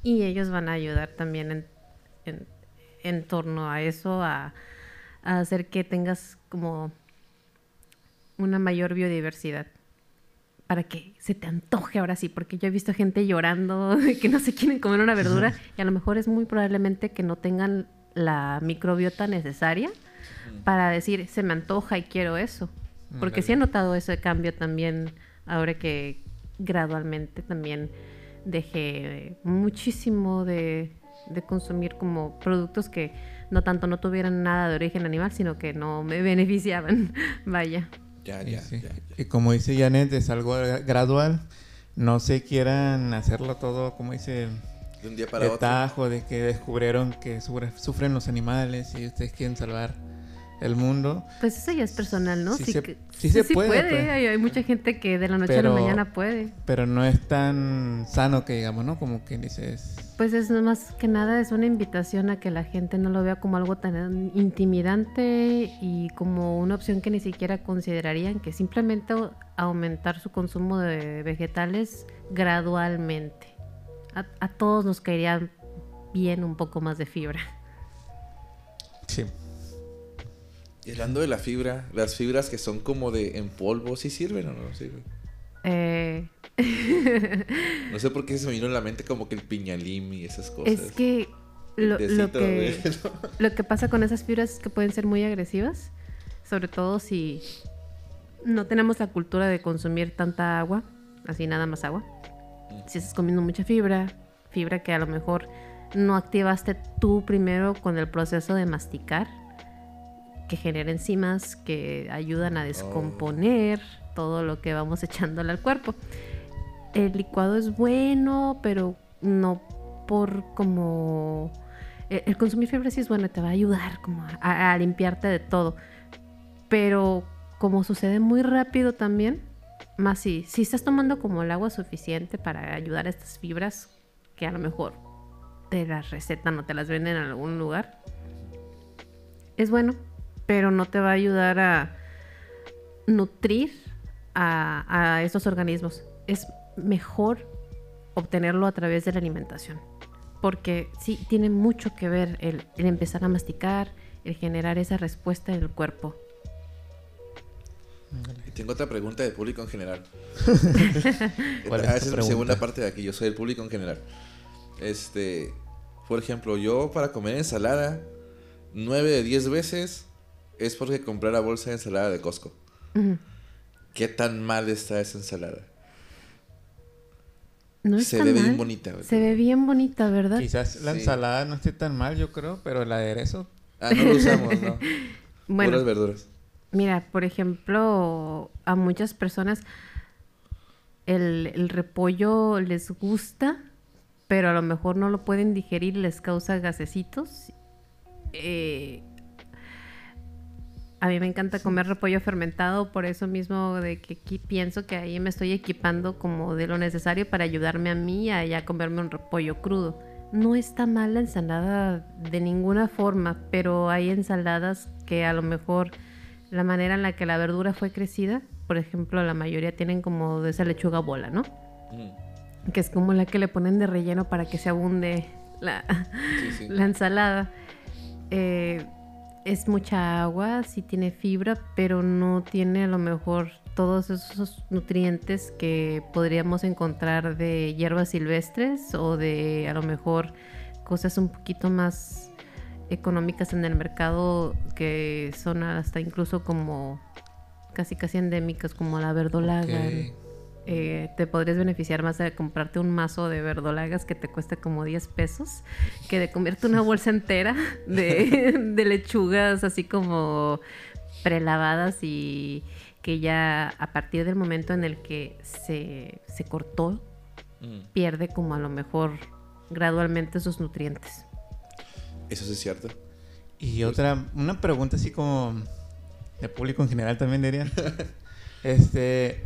Y ellos van a ayudar también en, en- en torno a eso, a, a hacer que tengas como una mayor biodiversidad para que se te antoje ahora sí, porque yo he visto gente llorando [LAUGHS] de que no se quieren comer una verdura y a lo mejor es muy probablemente que no tengan la microbiota necesaria para decir se me antoja y quiero eso. Porque sí he notado ese cambio también ahora que gradualmente también dejé muchísimo de, de consumir como productos que no tanto no tuvieran nada de origen animal, sino que no me [LAUGHS] beneficiaban. Vaya. Ya, Y ya, sí. ya, ya. Y como dice Janet, es algo gradual. No se quieran hacerlo todo, como dice, De un día para de otro. tajo, de que descubrieron que sufre- sufren los animales y ustedes quieren salvar el mundo. Pues eso ya es personal, ¿no? Sí se- que- sí se puede, pues. Hay, hay mucha gente que de la noche a la mañana puede. Pero no es tan sano que digamos, ¿no? Como que dices... Pues es más que nada es una invitación a que la gente no lo vea como algo tan intimidante y como una opción que ni siquiera considerarían, que simplemente au- aumentar su consumo de vegetales gradualmente. A, a todos nos caería bien un poco más de fibra. Sí. Y hablando de la fibra, las fibras que son como de en polvo, ¿sí sirven o no sirven? Eh, [LAUGHS] No sé por qué se me vino en la mente como que el piñalim y esas cosas. es que. [LAUGHS] Lo que pasa con esas fibras es que pueden ser muy agresivas, sobre todo si no tenemos la cultura de consumir tanta agua, así nada más agua. Si estás comiendo mucha fibra, fibra que a lo mejor no activaste tú primero con el proceso de masticar, que genera enzimas que ayudan a descomponer todo lo que vamos [LAUGHS] echándole al cuerpo. El licuado es bueno, pero no por como el, el consumir fibra sí es bueno, te va a ayudar como a, a limpiarte de todo. Pero como sucede muy rápido también, más si, si estás tomando como el agua suficiente para ayudar a estas fibras, que a lo mejor te las recetan o te las venden en algún lugar, es bueno, pero no te va a ayudar a nutrir a, a estos organismos. Es mejor obtenerlo a través de la alimentación porque sí, tiene mucho que ver el, el empezar a masticar, el generar esa respuesta en el cuerpo. Y tengo otra pregunta de público en general. [LAUGHS] ¿Cuál es Ah, esa es mi segunda parte de aquí. Yo soy el público en general. Este, por ejemplo, yo para comer ensalada, 9 de 10 veces es porque compré la bolsa de ensalada de Costco. ¿Qué tan mal está esa ensalada? No Se ve bien bonita, güey. Se ve bien bonita, ¿verdad? Quizás la Sí. ensalada no esté tan mal, yo creo, pero el aderezo. Ah, no lo [LAUGHS] usamos, ¿no? Bueno, Puras verduras. Mira, por ejemplo, a muchas personas el, el repollo les gusta, pero a lo mejor no lo pueden digerir, les causa gasecitos. Eh, a mí me encanta comer repollo fermentado, por eso mismo de que aquí pienso que ahí me estoy equipando como de lo necesario para ayudarme a mí a ya comerme un repollo crudo. No está mal la ensalada de ninguna forma, pero hay ensaladas que a lo mejor la manera en la que la verdura fue crecida, por ejemplo, la mayoría tienen como de esa lechuga bola, ¿no? Mm, Que es como la que le ponen de relleno para que se abunde la, Sí, sí. [LAUGHS] la ensalada. Eh, es mucha agua, sí tiene fibra, pero no tiene a lo mejor todos esos nutrientes que podríamos encontrar de hierbas silvestres o de a lo mejor cosas un poquito más económicas en el mercado que son hasta incluso como casi casi endémicas como la verdolaga. Eh, te podrías beneficiar más de comprarte un mazo de verdolagas que te cuesta como 10 pesos que de comerte una bolsa entera de, [LAUGHS] de lechugas así como prelavadas y que ya a partir del momento en el que se, se cortó Mm, pierde como a lo mejor gradualmente sus nutrientes. Eso sí es cierto. Y otra, una pregunta así como de público en general también dirían. [LAUGHS] este,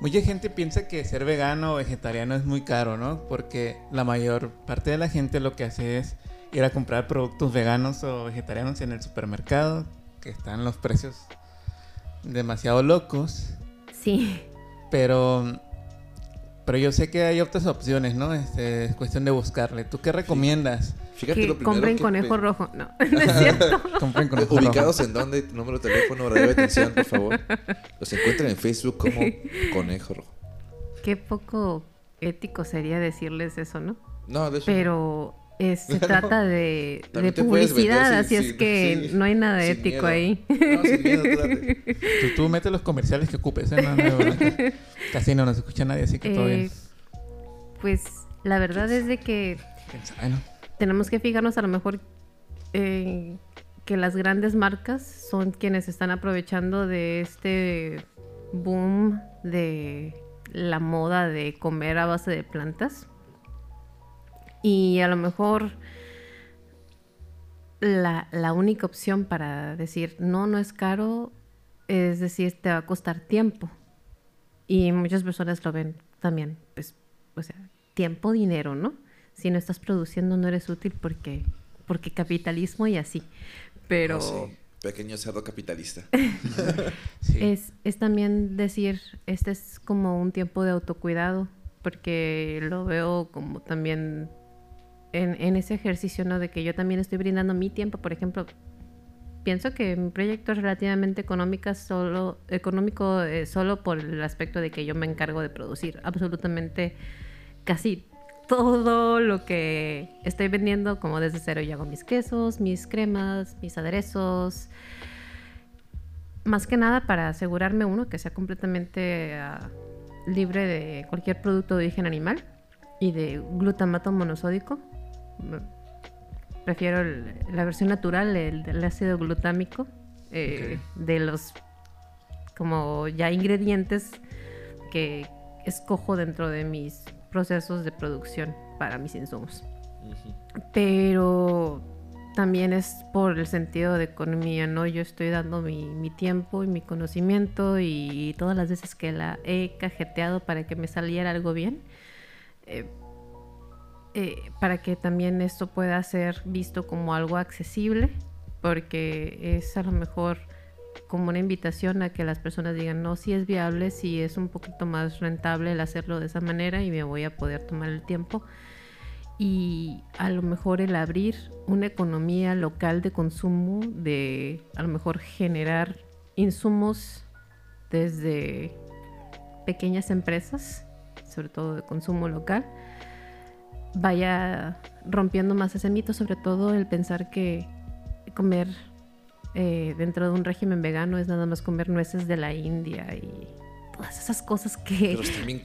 mucha gente piensa que ser vegano o vegetariano es muy caro, ¿no? Porque la mayor parte de la gente lo que hace es ir a comprar productos veganos o vegetarianos en el supermercado, que están los precios demasiado locos, Sí, pero pero yo sé que hay otras opciones, ¿no? Este, es cuestión de buscarle. ¿Tú qué recomiendas? Fíjate que lo primero compren que conejo pe- rojo. No, [LAUGHS] no es cierto. [LAUGHS] Compren con ojo rojo. ¿Ubicados en dónde? Número de teléfono, radio de atención, por favor. Los encuentran en Facebook como [LAUGHS] Conejo Rojo. Qué poco ético sería decirles eso, ¿no? No, de hecho. Pero es- se trata de, publicidad, así sin- es que sin- no hay nada sin ético miedo. ahí. No, sin miedo, tú. Tú, metes los comerciales que ocupes, ¿eh? No, no, no, no. Casi no nos escucha nadie, así que todo Eh, bien. Pues la verdad es de que ¿Quién sabe, no? Tenemos que fijarnos a lo mejor eh, que las grandes marcas son quienes están aprovechando de este boom de la moda de comer a base de plantas. Y a lo mejor la, la única opción para decir no, no es caro, es decir, te va a costar tiempo. Y muchas personas lo ven también, pues, o sea, tiempo, dinero, ¿no? Si no estás produciendo no eres útil porque, porque capitalismo y así. Pero Oh, sí. Pequeño cerdo capitalista. [LAUGHS] Sí. es, es también decir, este es como un tiempo de autocuidado, porque lo veo como también en, en ese ejercicio, ¿no? De que yo también estoy brindando mi tiempo, por ejemplo. Pienso que mi proyecto es relativamente económica solo, económico eh, solo por el aspecto de que yo me encargo de producir absolutamente casi todo lo que estoy vendiendo como desde cero. Yo hago mis quesos, mis cremas, mis aderezos. Más que nada para asegurarme uno que sea completamente ah, libre de cualquier producto de origen animal y de glutamato monosódico. Me- Prefiero el- la versión natural, el ácido glutámico, eh, de los como ya ingredientes que escojo dentro de mis procesos de producción para mis insumos. Pero también es por el sentido de economía, ¿no? Yo estoy dando mi, mi tiempo y mi conocimiento y, todas las veces que la he cajeteado para que me saliera algo bien, eh, eh, para que también esto pueda ser visto como algo accesible, porque es a lo mejor como una invitación a que las personas digan, no, si es viable, si es un poquito más rentable el hacerlo de esa manera y me voy a poder tomar el tiempo. y a lo mejor el abrir una economía local de consumo, de a lo mejor generar insumos desde pequeñas empresas, sobre todo de consumo local, vaya rompiendo más ese mito, sobre todo el pensar que comer eh, dentro de un régimen vegano es nada más comer nueces de la India y todas esas cosas que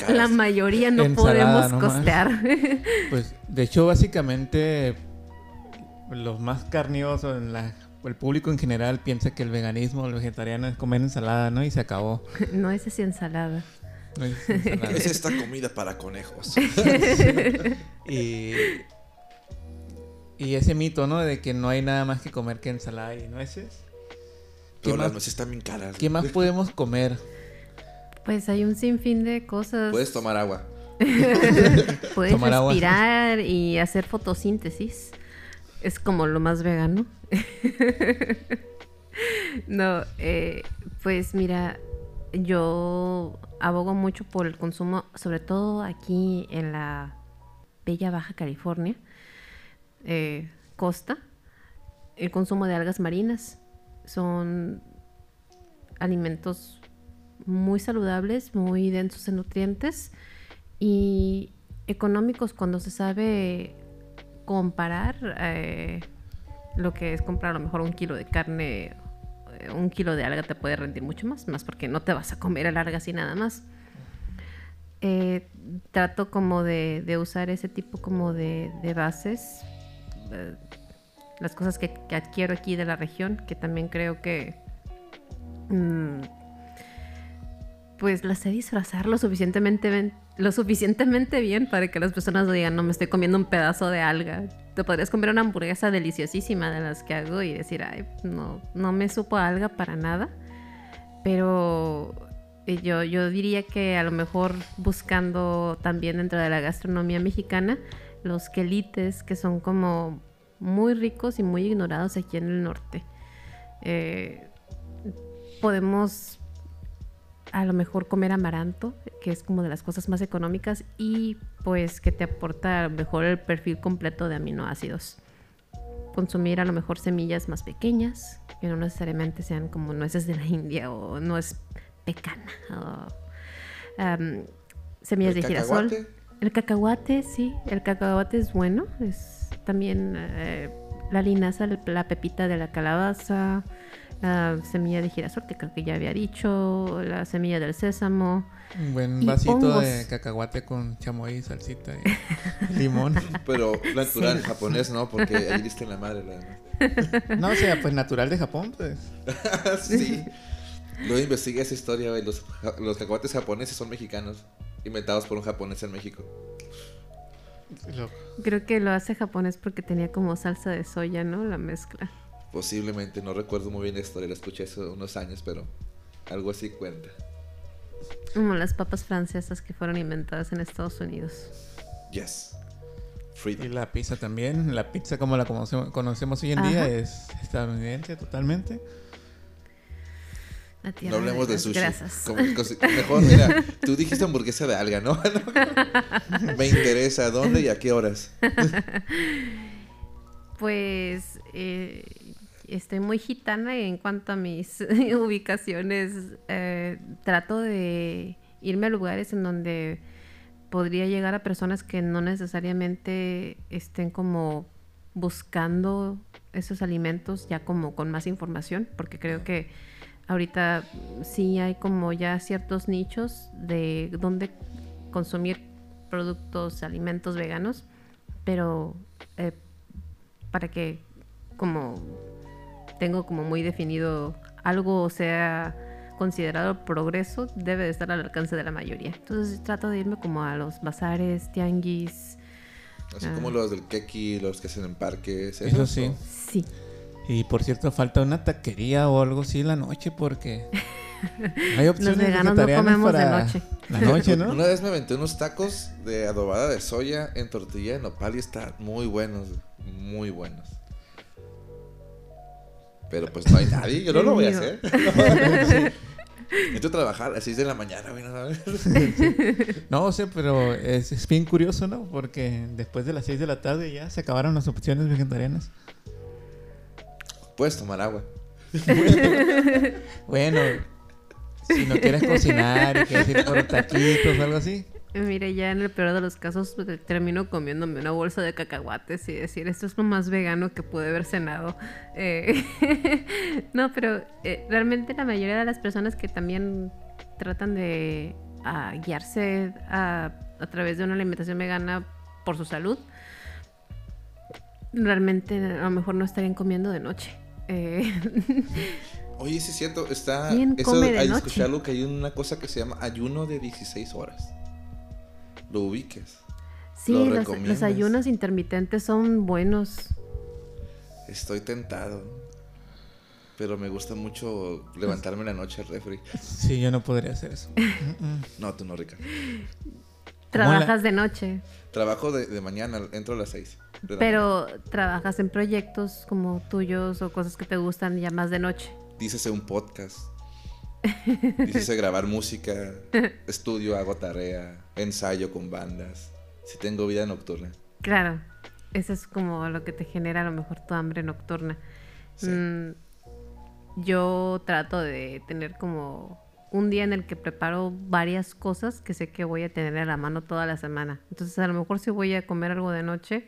la mayoría no podemos costear. [LAUGHS] Pues de hecho básicamente los más carnívoros en la el público en general piensa que el veganismo, el vegetariano es comer ensalada, ¿no? Y se acabó. [LAUGHS] No es esa ensalada. No es, ensalada. es esta comida para conejos. [LAUGHS] y, y ese mito, ¿no? De que no hay nada más que comer que ensalada y nueces. Pero las nueces están bien caras. ¿Qué más podemos comer? Pues hay un sinfín de cosas. Puedes tomar agua. [LAUGHS] [LAUGHS] Puedes respirar y hacer fotosíntesis. Es como lo más vegano. [LAUGHS] no, eh, pues mira, yo abogo mucho por el consumo, sobre todo aquí en la bella Baja California, eh, costa, el consumo de algas marinas. Son alimentos muy saludables, muy densos en nutrientes y económicos cuando se sabe comparar eh, lo que es comprar a lo mejor un kilo de carne, eh, un kilo de alga te puede rendir mucho más, más porque no te vas a comer el alga así nada más. Eh, trato como de, usar ese tipo como de, bases, las cosas que, adquiero aquí de la región, que también creo que... Mm, pues las sé disfrazar lo suficientemente, lo suficientemente bien para que las personas digan, no me estoy comiendo un pedazo de alga. Te podrías comer una hamburguesa deliciosísima de las que hago y decir, ay, no, no me supo alga para nada. Pero eh, yo, yo diría que a lo mejor buscando también dentro de la gastronomía mexicana, los quelites que son como muy ricos y muy ignorados aquí en el norte. Eh, podemos a lo mejor comer amaranto, que es como de las cosas más económicas y pues que te aporta a lo mejor el perfil completo de aminoácidos. Consumir a lo mejor semillas más pequeñas, que no necesariamente sean como nueces de la [LAUGHS] India o nuez pecana o semillas de girasol. El cacahuate, sí, el cacahuate es bueno, es también eh, la linaza, la pepita de la calabaza, la semilla de girasol, que creo que ya había dicho, la semilla del sésamo. Un buen vasito de cacahuate con chamoy, salsita y [LAUGHS] limón. Pero natural japonés, ¿no? Porque ahí diste la madre, la [LAUGHS] No, o sea, pues natural de Japón, pues. [LAUGHS] sí. Luego investigué esa historia, güey. Los, los cacahuates japoneses son mexicanos, inventados por un japonés en México. Creo que lo hace japonés porque tenía como salsa de soya, ¿no? La mezcla. Posiblemente, no recuerdo muy bien la historia, la escuché hace unos años, pero algo así cuenta. Como las papas francesas que fueron inventadas en Estados Unidos. Yes. Y la pizza también. La pizza como la conocemos, hoy en día es estadounidense totalmente. No hablemos de, sushi. [LAUGHS] mejor, mira, tú dijiste hamburguesa de alga, ¿no? [LAUGHS] Me interesa, ¿dónde y a qué horas? [LAUGHS] pues eh, estoy muy gitana en cuanto a mis ubicaciones. Eh, trato de irme a lugares en donde podría llegar a personas que no necesariamente estén como buscando esos alimentos ya como con más información, porque creo que ahorita sí hay como ya ciertos nichos de dónde consumir productos, alimentos veganos, pero eh, para que como tengo como muy definido algo sea considerado progreso, debe de estar al alcance de la mayoría. Entonces trato de irme como a los bazares, tianguis. Así como ah. los del keki, los que hacen en parques. Eso, sí. Sí. Y por cierto, falta una taquería o algo así la noche porque [LAUGHS] hay opciones Los veganos no comemos de noche. La noche, ¿no? Una vez me aventé unos tacos de adobada de soya en tortilla de nopal y están muy buenos, muy buenos. Pero pues no hay nadie, yo no lo voy a hacer. [LAUGHS] [LAUGHS] Entro a trabajar a las 6 de la mañana, ¿no sabes? No, o sea, pero es, es bien curioso, ¿no? Porque después de las 6 de la tarde ya se acabaron las opciones vegetarianas. Puedes tomar agua. [LAUGHS] Bueno, si no quieres cocinar y quieres ir por taquitos o algo así. Mire, ya en el peor de los casos termino comiéndome una bolsa de cacahuates y decir, esto es lo más vegano que pude haber cenado. Eh, [LAUGHS] no, pero eh, realmente la mayoría de las personas que también tratan de ah, guiarse a, a través de una alimentación vegana por su salud, realmente a lo mejor no estarían comiendo de noche. Eh, [LAUGHS] Oye, sí es cierto, está... ¿Quién Eso, come de hay noche? escucharlo que hay una cosa que se llama ayuno de 16 horas. Lo ubiques. sí, ¿Lo los, los ayunos intermitentes son buenos. Estoy tentado. Pero me gusta mucho levantarme en la noche al refri. Sí, yo no podría hacer eso. [LAUGHS] No, tú no, Rica. Trabajas de noche. Trabajo de, de mañana, entro a las 6. Pero trabajas en proyectos como tuyos o cosas que te gustan ya más de noche. Dícese un podcast. [LAUGHS] Dícese grabar música. [LAUGHS] Estudio, hago tarea. Ensayo con bandas. Si tengo vida nocturna. Claro, eso es como lo que te genera a lo mejor tu hambre nocturna. Sí. Mm, yo trato de tener como un día en el que preparo varias cosas que sé que voy a tener a la mano toda la semana. Entonces a lo mejor si voy a comer algo de noche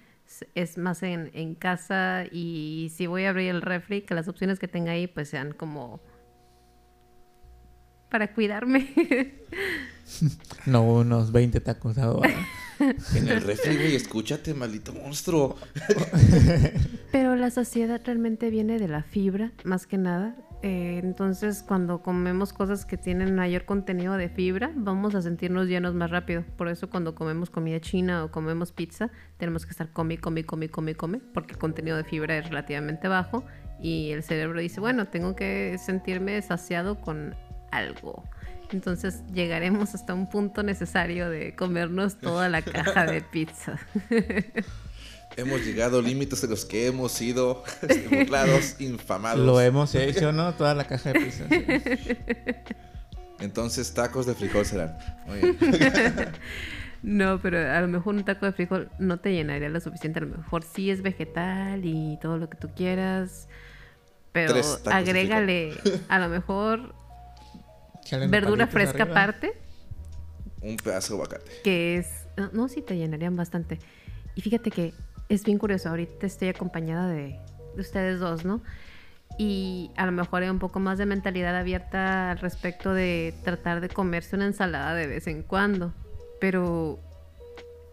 es más en, en casa y si voy a abrir el refri, que las opciones que tenga ahí pues sean como para cuidarme. [LAUGHS] No unos 20 tacos. [LAUGHS] En el refri, güey, escúchate, maldito monstruo. [LAUGHS] Pero la saciedad realmente viene de la fibra, más que nada. Eh, entonces, cuando comemos cosas que tienen mayor contenido de fibra, vamos a sentirnos llenos más rápido. Por eso, cuando comemos comida china o comemos pizza, tenemos que estar come, come, come, come, come, porque el contenido de fibra es relativamente bajo y el cerebro dice, bueno, tengo que sentirme saciado con algo. Entonces llegaremos hasta un punto necesario de comernos toda la caja de pizza. [LAUGHS] Hemos llegado a límites de los que hemos sido [LAUGHS] este, burlados, [LAUGHS] infamados. Lo hemos hecho, ¿no? Toda la caja de pizza. sí. Entonces, tacos de frijol serán. Muy bien. [LAUGHS] No, pero a lo mejor un taco de frijol no te llenaría lo suficiente. A lo mejor sí es vegetal y todo lo que tú quieras. Pero Tres tacos de agrégale a lo mejor verdura fresca arriba. aparte, Un pedazo de aguacate. que es... no, No, sí te llenarían bastante. Y fíjate que es bien curioso. Ahorita estoy acompañada de, de ustedes dos, ¿no? Y a lo mejor hay un poco más de mentalidad abierta al respecto de tratar de comerse una ensalada de vez en cuando. Pero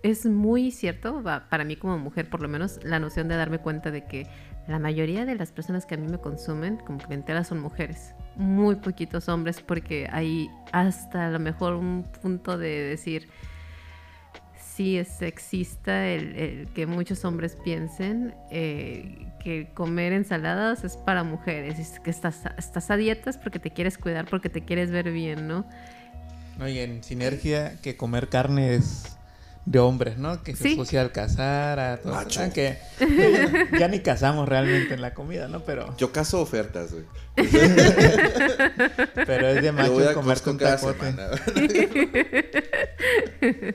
es muy cierto, para mí como mujer por lo menos, la noción de darme cuenta de que la mayoría de las personas que a mí me consumen como clientela son mujeres. Muy poquitos hombres porque hay hasta a lo mejor un punto de decir, sí es sexista el, el que muchos hombres piensen eh, que comer ensaladas es para mujeres, es que estás, estás a dietas porque te quieres cuidar, porque te quieres ver bien, ¿no? Oye, en sinergia, que comer carne es de hombres, ¿no? Que se Sí. asocia al cazar, a todo Macho. Que que ya, ya ni cazamos realmente en la comida, ¿no? Pero, Yo caso ofertas, güey. [LAUGHS] pero es de macho comer con cada tacote. [LAUGHS]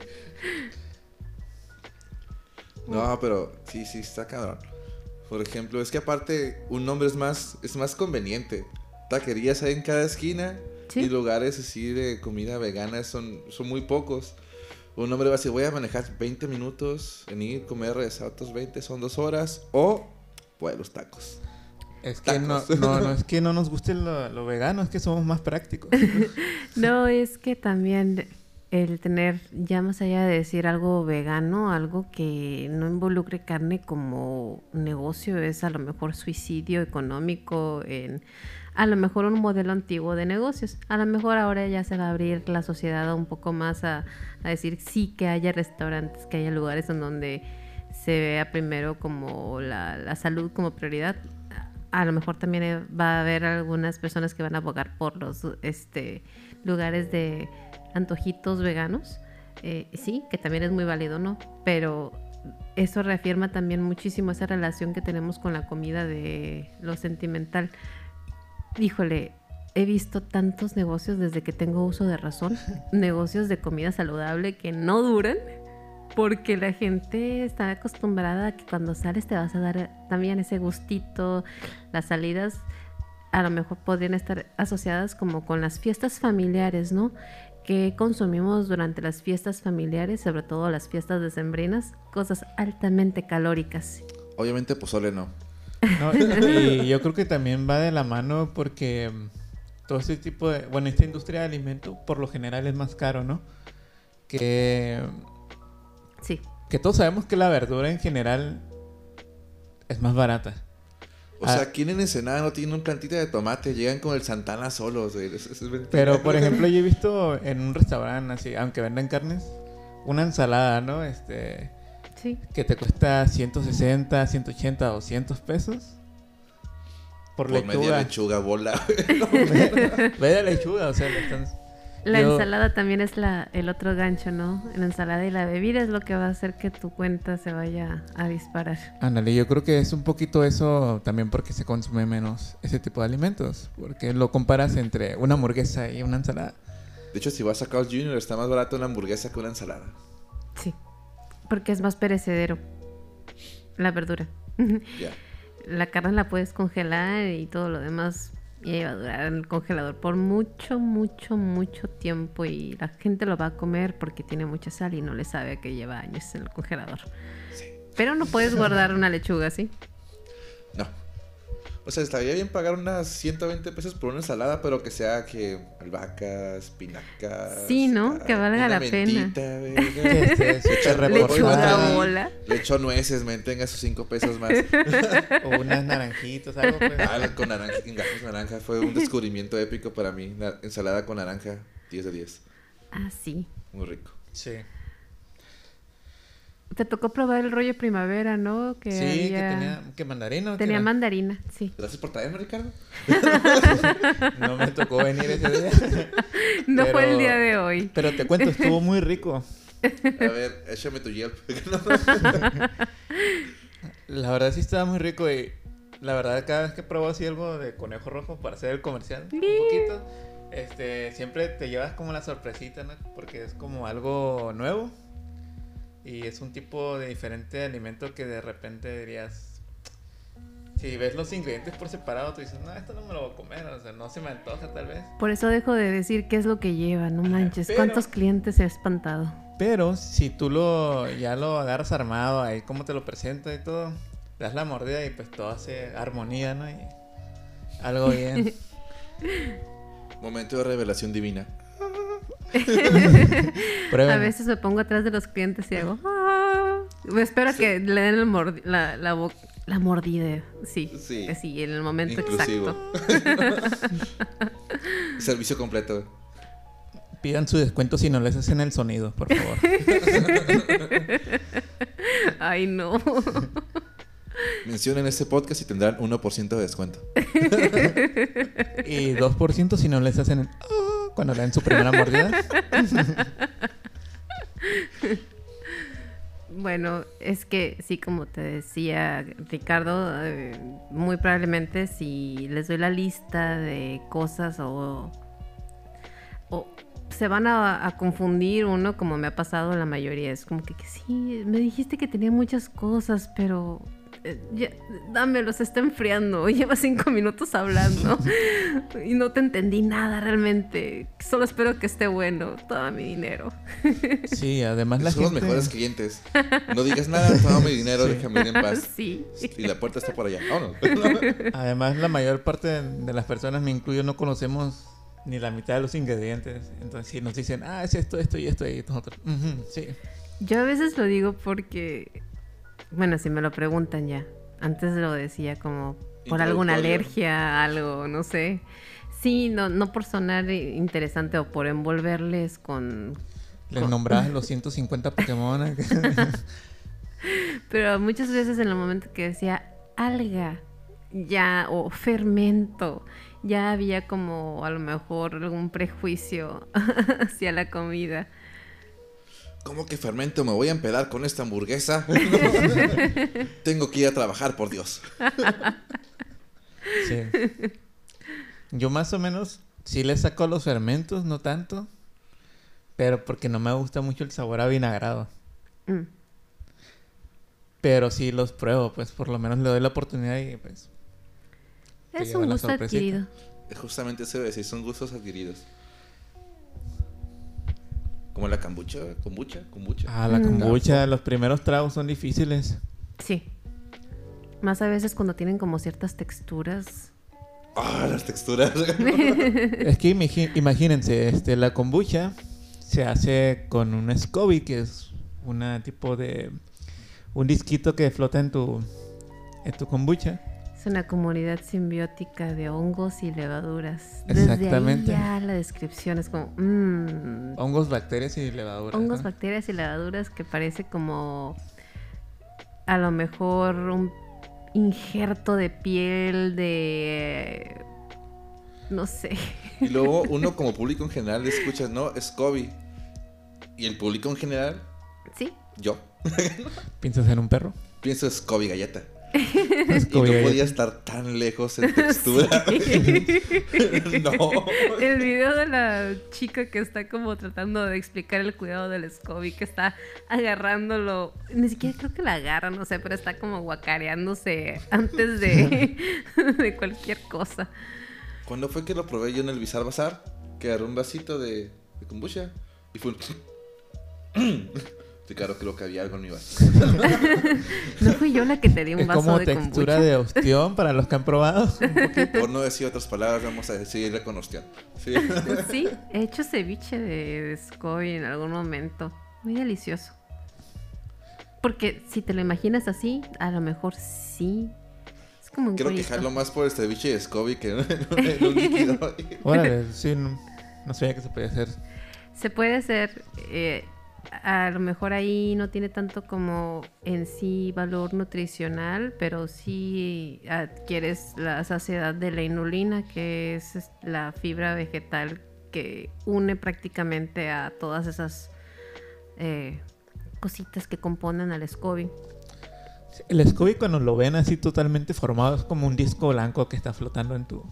No, pero sí, sí, está cabrón. Por ejemplo, es que aparte un nombre es más, es más conveniente. Taquerías hay en cada esquina Sí. y lugares así de comida vegana son, son muy pocos. Un hombre va a decir, voy a manejar 20 minutos en ir, comer, regresar otros 20, son dos horas. O, pues los tacos. Es que no, no es [LAUGHS] que no nos guste lo, lo vegano, es que somos más prácticos. [LAUGHS] No, es que también el tener, ya más allá de decir algo vegano, algo que no involucre carne como negocio, es a lo mejor suicidio económico, en a lo mejor un modelo antiguo de negocios. A lo mejor ahora ya se va a abrir la sociedad un poco más a, a decir sí que haya restaurantes, que haya lugares en donde se vea primero como la, la salud como prioridad. A lo mejor también va a haber algunas personas que van a abogar por los este, lugares de antojitos veganos. Eh, sí, que también es muy válido, ¿no? Pero eso reafirma también muchísimo esa relación que tenemos con la comida de lo sentimental. Híjole, he visto tantos negocios desde que tengo uso de razón, [LAUGHS] negocios de comida saludable que no duran porque la gente está acostumbrada a que cuando sales te vas a dar también ese gustito, las salidas a lo mejor podrían estar asociadas como con las fiestas familiares, ¿no? Que consumimos durante las fiestas familiares, sobre todo las fiestas decembrinas, cosas altamente calóricas. Obviamente pozole no. No, y yo creo que también va de la mano porque mm, todo este tipo de, bueno, esta industria de alimento por lo general es más caro, ¿no? Que, Sí, que todos sabemos que la verdura en general es más barata. O Ah. sea, aquí en Ensenada no tienen un plantito de tomate, llegan con el Santana solos, güey. Es. Pero, por [LAUGHS] ejemplo, yo he visto en un restaurante así, aunque vendan carnes, una ensalada, ¿no? Este, sí. que te cuesta 160, 180, 200 pesos. Por, Por media lechuga. lechuga, bola. [LAUGHS] Media lechuga, o sea, le están... La Yo- ensalada también es la, el otro gancho, ¿no? La ensalada y la bebida es lo que va a hacer que tu cuenta se vaya a disparar. Ándale, yo creo que es un poquito eso también porque se consume menos ese tipo de alimentos. Porque lo comparas entre una hamburguesa y una ensalada. De hecho, si vas a Carl's Jr. está más barato una hamburguesa que una ensalada. Sí, porque es más perecedero la verdura. Ya. [LAUGHS] La carne la puedes congelar y todo lo demás y ahí va a durar en el congelador por mucho, mucho, mucho tiempo y la gente lo va a comer porque tiene mucha sal y no le sabe que lleva años en el congelador. Pero no puedes guardar una lechuga así. No. O sea, estaría bien pagar unas 120 pesos por una ensalada, pero que sea que albahaca, espinacas. Sí, ¿no? ah, Que valga una la pena. mentita, [LAUGHS] este, [LAUGHS] se echa Lechuga bola. Le echó nueces, me tenga sus 5 pesos más. [LAUGHS] O unas naranjitas, algo pues. Ah, con naranja, en gajos naranja fue un descubrimiento épico para mí. La ensalada con naranja, 10 de 10. Ah, sí. Muy rico. Sí. Te tocó probar el rollo primavera, ¿no? Que Sí, que había- tenía... ¿Que mandarina tenía era? mandarina, sí. Gracias por traerme, Ricardo. [LAUGHS] No me tocó venir ese día. [LAUGHS] No fue el día de hoy. Pero te cuento, estuvo muy rico. A ver, échame tu Yelp. La verdad sí estaba muy rico y la verdad cada vez que pruebo así algo de conejo rojo para hacer el comercial un poquito, este, siempre te llevas como la sorpresita, ¿no? Porque es como algo nuevo y es un tipo de diferente alimento que de repente dirías, si ves los ingredientes por separado, tú dices, no, esto no me lo voy a comer, o sea, no se me antoja tal vez. Por eso dejo de decir qué es lo que lleva, no manches. Pero- ¿Cuántos clientes he espantado? Pero si tú lo ya lo agarras armado ahí, como te lo presenta y todo, le das la mordida y pues todo hace armonía, ¿no? Y algo bien. [LAUGHS] Momento de revelación divina. [LAUGHS] A veces me pongo atrás de los clientes y hago. "Ah". Me espero que le den el mordi- la, la, bo- la mordida. Sí, sí, en el momento Inclusivo. exacto. [LAUGHS] Servicio completo. Pidan su descuento si no les hacen el sonido, por favor. [LAUGHS] Ay, no. Mencionen este podcast y tendrán 1% de descuento. y 2% si no les hacen el... Cuando le den su primera mordida. Bueno, es que sí, como te decía Ricardo, eh, muy probablemente si les doy la lista de cosas o, o se van a, confundir uno, como me ha pasado la mayoría. Es como que, sí, me dijiste que tenía muchas cosas, pero ya, dámelo, se está enfriando. [LAUGHS] Lleva cinco minutos hablando [LAUGHS] y no te entendí nada realmente. Solo espero que esté bueno. Toma mi dinero. [LAUGHS] Sí, además la Son los mejores clientes. No digas nada, toma mi dinero, Sí. déjame ir en paz. sí. Y la puerta está por allá. Vámonos. Además la mayor parte de, las personas, me incluyo, no conocemos ni la mitad de los ingredientes. Entonces si nos dicen, ah, es esto, esto y esto y nosotros, "Ujú, sí. Yo a veces lo digo porque, bueno, si me lo preguntan ya. Antes lo decía como por alguna alergia, algo, no sé. Sí, no, no por sonar interesante o por envolverles con... Les con- [LAUGHS] los 150 Pokémon. Pero muchas veces en el momento que decía alga, ya, o fermento, ya había como a lo mejor algún prejuicio [LAUGHS] hacia la comida. ¿Cómo que fermento? ¿Me voy a empedar con esta hamburguesa? [LAUGHS] Tengo que ir a trabajar, por Dios. sí. Yo más o menos sí le saco los fermentos, no tanto. Pero porque no me gusta mucho el sabor a vinagrado. Mm. Pero sí los pruebo, pues por lo menos le doy la oportunidad y pues... Es un gusto adquirido. Justamente eso iba a decir, son gustos adquiridos. Como la kombucha, kombucha, kombucha. Ah, la Mm. kombucha, los primeros tragos son difíciles. Sí. Más a veces cuando tienen como ciertas texturas. Ah, las texturas. [LAUGHS] Es que imagínense, este, la kombucha se hace con un SCOBY, que es una tipo de... Un disquito que flota en tu, en tu kombucha. Es una comunidad simbiótica de hongos y levaduras. Exactamente. Desde ahí ya la descripción es como... mm, Hongos, bacterias y levaduras. hongos, ¿no? bacterias y levaduras que parece como a lo mejor un injerto de piel de no sé. y luego [LAUGHS] uno como público en general le escucha, no, es Kobe. Y el público en general, Sí, yo, ¿Piensas en un perro? pienso es Kobe galleta. Es Y no podía estar tan lejos en textura. [LAUGHS] [LAUGHS] no. El video de la chica que está como tratando de explicar el cuidado del Scooby, que está agarrándolo, ni siquiera creo que la agarra, no sé, pero está como guacareándose antes de, [LAUGHS] de cualquier cosa. ¿Cuándo fue que lo probé yo en el Bizar Bazar? Que agarré un vasito de, de kombucha y fue un... [CLEARS THROAT] [CLEARS THROAT] Sí, claro, creo que había algo en mi vaso. [LAUGHS] No fui yo la que te di un Es vaso como de textura kombucha. de ostión para los que han probado. [LAUGHS] Por no decir otras palabras, vamos a decirle con ostión. Sí. Sí, he hecho ceviche de, de Scooby en algún momento. Muy delicioso. Porque si te lo imaginas así, a lo mejor sí. Es como un Quiero cuerito. quejarlo más por el ceviche de Scooby que un, en un líquido. Órale, sí, no, no sabía que se podía hacer. Se puede hacer, eh, a lo mejor ahí no tiene tanto como en sí valor nutricional, pero sí adquieres la saciedad de la inulina, que es la fibra vegetal que une prácticamente a todas esas eh, cositas que componen al SCOBY. El SCOBY cuando lo ven así totalmente formado es como un disco blanco que está flotando en tu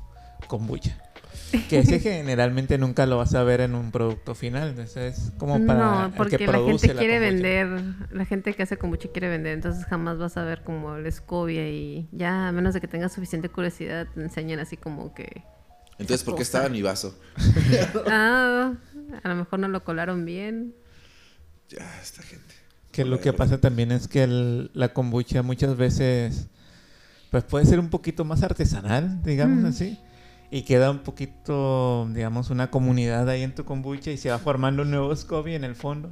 kombucha. Que ese generalmente nunca lo vas a ver en un producto final. Entonces es como para no, el porque que la gente quiere vender, la gente que hace kombucha quiere vender, entonces jamás vas a ver como el escobia y ya, a menos de que tengas suficiente curiosidad, te enseñan así como que, Entonces, ¿por qué estaba en mi vaso? [LAUGHS] ah, a lo mejor no lo colaron bien. Ya, esta gente. Que lo que pasa también es que el- la kombucha muchas veces pues puede ser un poquito más artesanal, digamos Mm. así. Y queda un poquito, digamos, una comunidad ahí en tu kombucha y se va formando un nuevo SCOBY en el fondo.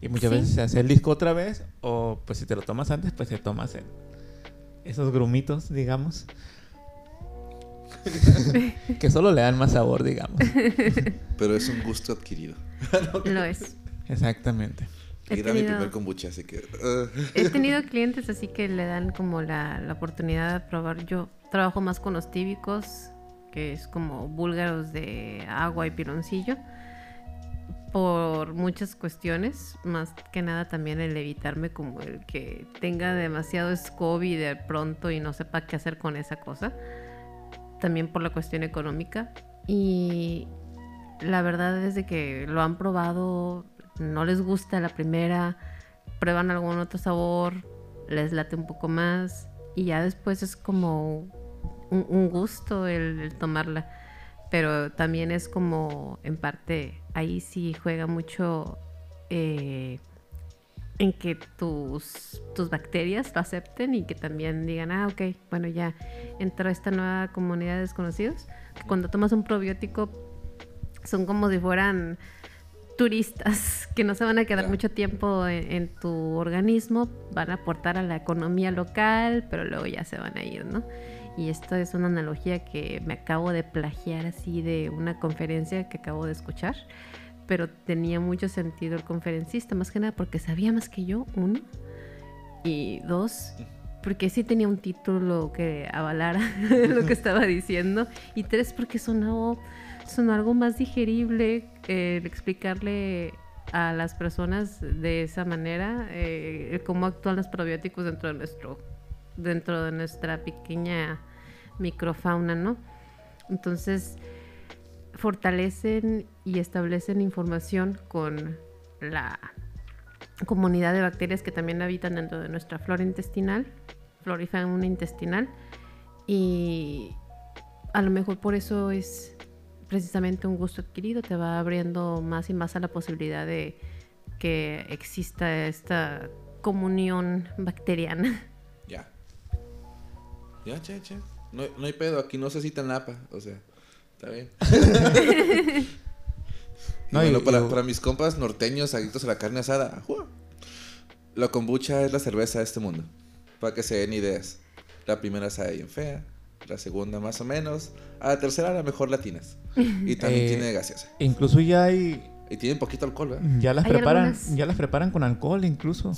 Y muchas Sí. veces se hace el disco otra vez o pues si te lo tomas antes, pues te tomas el- esos grumitos, digamos. [LAUGHS] que solo le dan más sabor, digamos. Pero es un gusto adquirido. [LAUGHS] Lo es. Exactamente. He era mi tenido- primer kombucha, así que... uh, He tenido clientes así que le dan como la, la oportunidad de probar. Yo trabajo más con los tíbicos, que es como búlgaros de agua y piloncillo, por muchas cuestiones, más que nada también el evitarme como el que tenga demasiado SCOBY de pronto y no sepa qué hacer con esa cosa. También por la cuestión económica. Y la verdad es de que lo han probado, no les gusta la primera, prueban algún otro sabor, les late un poco más y ya después es como un, un gusto el, el tomarla. Pero también es como, en parte, ahí sí juega mucho eh, en que tus, tus bacterias lo acepten y que también digan, ah, ok, bueno, ya entró esta nueva comunidad de desconocidos. Que cuando tomas un probiótico son como si fueran turistas [LAUGHS] que no se van a quedar mucho tiempo en, en tu organismo, van a aportar a la economía local, pero luego ya se van a ir, ¿no? Y esto es una analogía que me acabo de plagiar así de una conferencia que acabo de escuchar, pero tenía mucho sentido el conferencista, más que nada porque sabía más que yo, uno, y dos, porque sí tenía un título que avalara [LAUGHS] lo que estaba diciendo, y tres, porque sonó, sonó algo más digerible eh, explicarle a las personas de esa manera eh, cómo actúan los probióticos dentro de nuestro dentro de nuestra pequeña microfauna, ¿no? Entonces, fortalecen y establecen información con la comunidad de bacterias que también habitan dentro de nuestra flora intestinal, flora y fauna intestinal, y a lo mejor por eso es precisamente un gusto adquirido, te va abriendo más y más a la posibilidad de que exista esta comunión bacteriana. Ya. Che, che. No, no hay pedo, aquí no se cita napa, o sea, está bien. [LAUGHS] No, no, y- para, y- para mis compas norteños, adictos a la carne asada, ¡jua! la kombucha es la cerveza de este mundo. Para que se den ideas. La primera sabe bien fea, la segunda más o menos, a la tercera a lo mejor latinas. Y también Eh, tiene gaseosa. Incluso ya hay, Y tiene poquito alcohol, ¿verdad? ya las preparan, algunas- ya las preparan con alcohol incluso.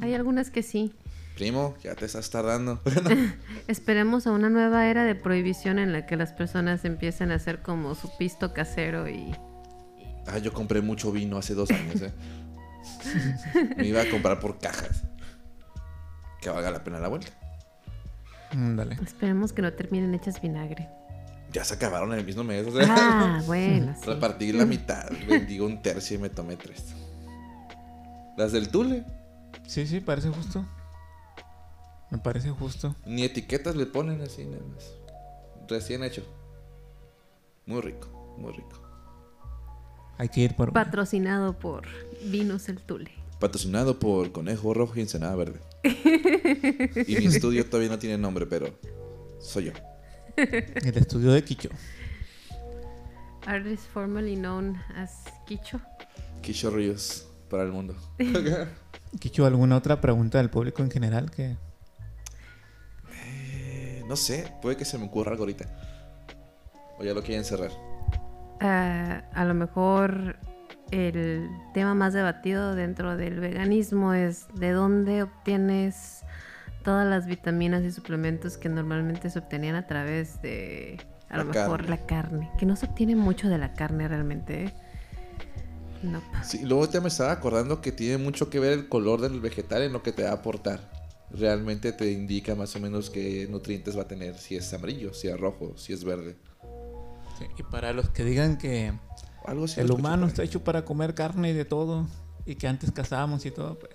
Hay algunas que sí. Primo, ya te estás tardando. [LAUGHS] [LAUGHS] Esperemos a una nueva era de prohibición en la que las personas empiecen a hacer como su pisto casero y ah, yo compré mucho vino hace dos años, ¿eh? [LAUGHS] Me iba a comprar por cajas. Que valga la pena la vuelta. Mm, Dale. esperemos que no terminen hechas vinagre. Ya se acabaron en el mismo mes. o sea. Ah, bueno, sí. Repartí la mitad, vendí un tercio y me tomé tres. Las del Tule, Sí, sí, parece justo. Me parece justo. ni etiquetas le ponen así nada más. Recién hecho. Muy rico, muy rico. Hay que ir por una. Patrocinado por Vinos El Tule. Patrocinado por Conejo Rojo y Ensenada Verde. [LAUGHS] y mi estudio todavía no tiene nombre, pero soy yo. el estudio de Quicho. Artist formerly known as Quicho. Quicho Ríos para el mundo. [LAUGHS] [LAUGHS] Quicho, ¿alguna otra pregunta del público en general que no sé, puede que se me ocurra algo ahorita. O ya lo quieren cerrar. Ah, a lo mejor el tema más debatido dentro del veganismo es de dónde obtienes todas las vitaminas y suplementos que normalmente se obtenían a través de a La lo mejor carne. la carne, que no se obtiene mucho de la carne realmente. ¿eh? No. Sí, luego te me estaba acordando que tiene mucho que ver el color del vegetal en lo que te va a aportar. Realmente te indica más o menos qué nutrientes va a tener, si es amarillo, si es rojo, si es verde. Sí, Y para los que digan que Algo el humano está hecho para comer carne y de todo, y que antes cazábamos y todo, pues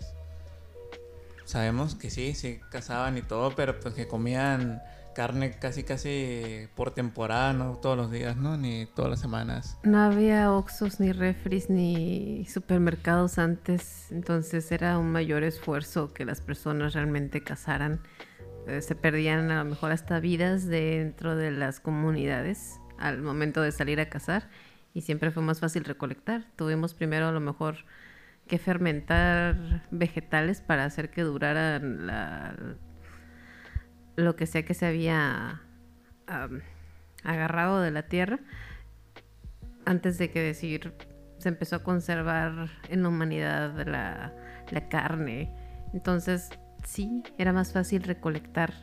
sabemos que sí, sí cazaban y todo, pero pues que comían carne casi casi por temporada, no todos los días, ¿no? Ni todas las semanas. No había oxos, ni refris, ni supermercados antes, entonces era un mayor esfuerzo que las personas realmente cazaran. Eh, se perdían a lo mejor hasta vidas dentro de las comunidades al momento de salir a cazar y siempre fue más fácil recolectar. Tuvimos primero a lo mejor que fermentar vegetales para hacer que duraran la, lo que sea que se había agarrado de la tierra antes de que decir se empezó a conservar en la humanidad la, la carne. Entonces, sí, era más fácil recolectar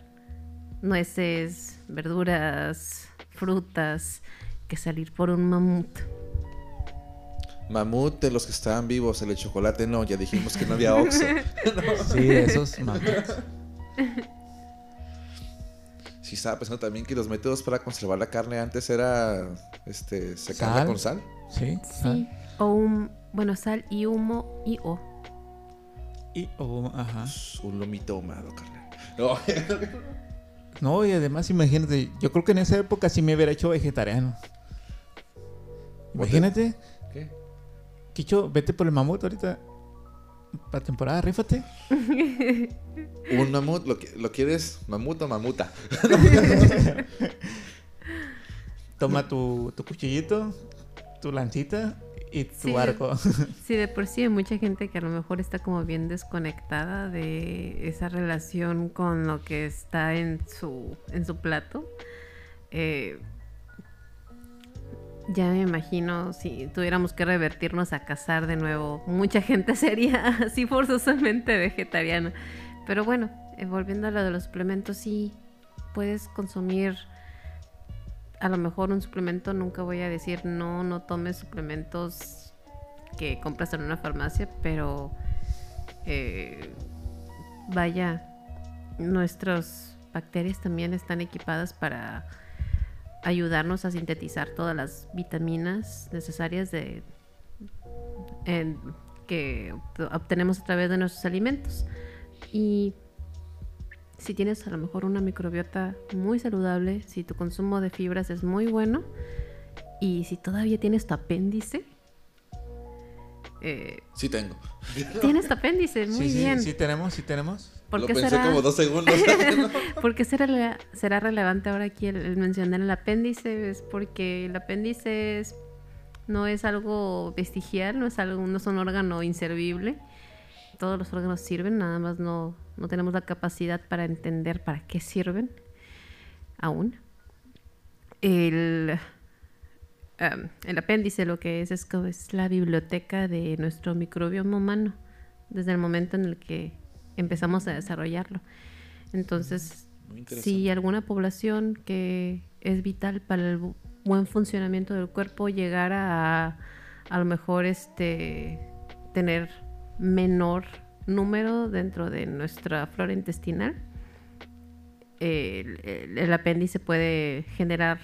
nueces, verduras, frutas, que salir por un mamut. Mamut de los que estaban vivos, el de chocolate no, ya dijimos que no había [LAUGHS] oxo. Sí, esos mamuts. [LAUGHS] Sí, estaba pensando también que los métodos para conservar la carne antes era este, secarla Sal. con sal. Sí. Sí. O un, bueno, sal y humo y o. Y, oh, ajá. Un lomito ahumado, carnal. No, [LAUGHS] No, y además imagínate, yo creo que en esa época sí me hubiera hecho vegetariano. Imagínate, ¿Qué? Quicho, vete por el mamut ahorita. Para temporada, rífate. [LAUGHS] Un mamut, ¿lo, lo quieres mamut o mamuta? [LAUGHS] Toma tu, tu cuchillito, tu lancita y tu Sí. arco. [LAUGHS] Sí, de por sí hay mucha gente que a lo mejor está como bien desconectada de esa relación con lo que está en su, en su plato. Eh, ya me imagino si tuviéramos que revertirnos a cazar de nuevo, mucha gente [LAUGHS] sería así forzosamente vegetariana. Pero bueno, eh, volviendo a lo de los suplementos, sí puedes consumir a lo mejor un suplemento, nunca voy a decir no, no tomes suplementos que compras en una farmacia, pero eh, vaya, nuestras bacterias también están equipadas para ayudarnos a sintetizar todas las vitaminas necesarias de, que obtenemos a través de nuestros alimentos. Y si tienes a lo mejor una microbiota muy saludable, si tu consumo de fibras es muy bueno y si todavía tienes tu apéndice. Eh, sí tengo. Tienes tu apéndice, muy bien. Sí, sí tenemos, sí tenemos. Lo pensé será... como dos segundos. [LAUGHS] [LAUGHS] ¿Por qué será, será relevante ahora aquí el, mencionar el apéndice? Es porque el apéndice no es algo vestigial, no es algo, no es un órgano inservible. Todos los órganos sirven, nada más no, no tenemos la capacidad para entender para qué sirven aún. El, el apéndice lo que es, es es la biblioteca de nuestro microbioma humano desde el momento en el que empezamos a desarrollarlo. Entonces, si alguna población que es vital para el buen funcionamiento del cuerpo llegara a a lo mejor este tener menor número dentro de nuestra flora intestinal, el, apéndice puede generar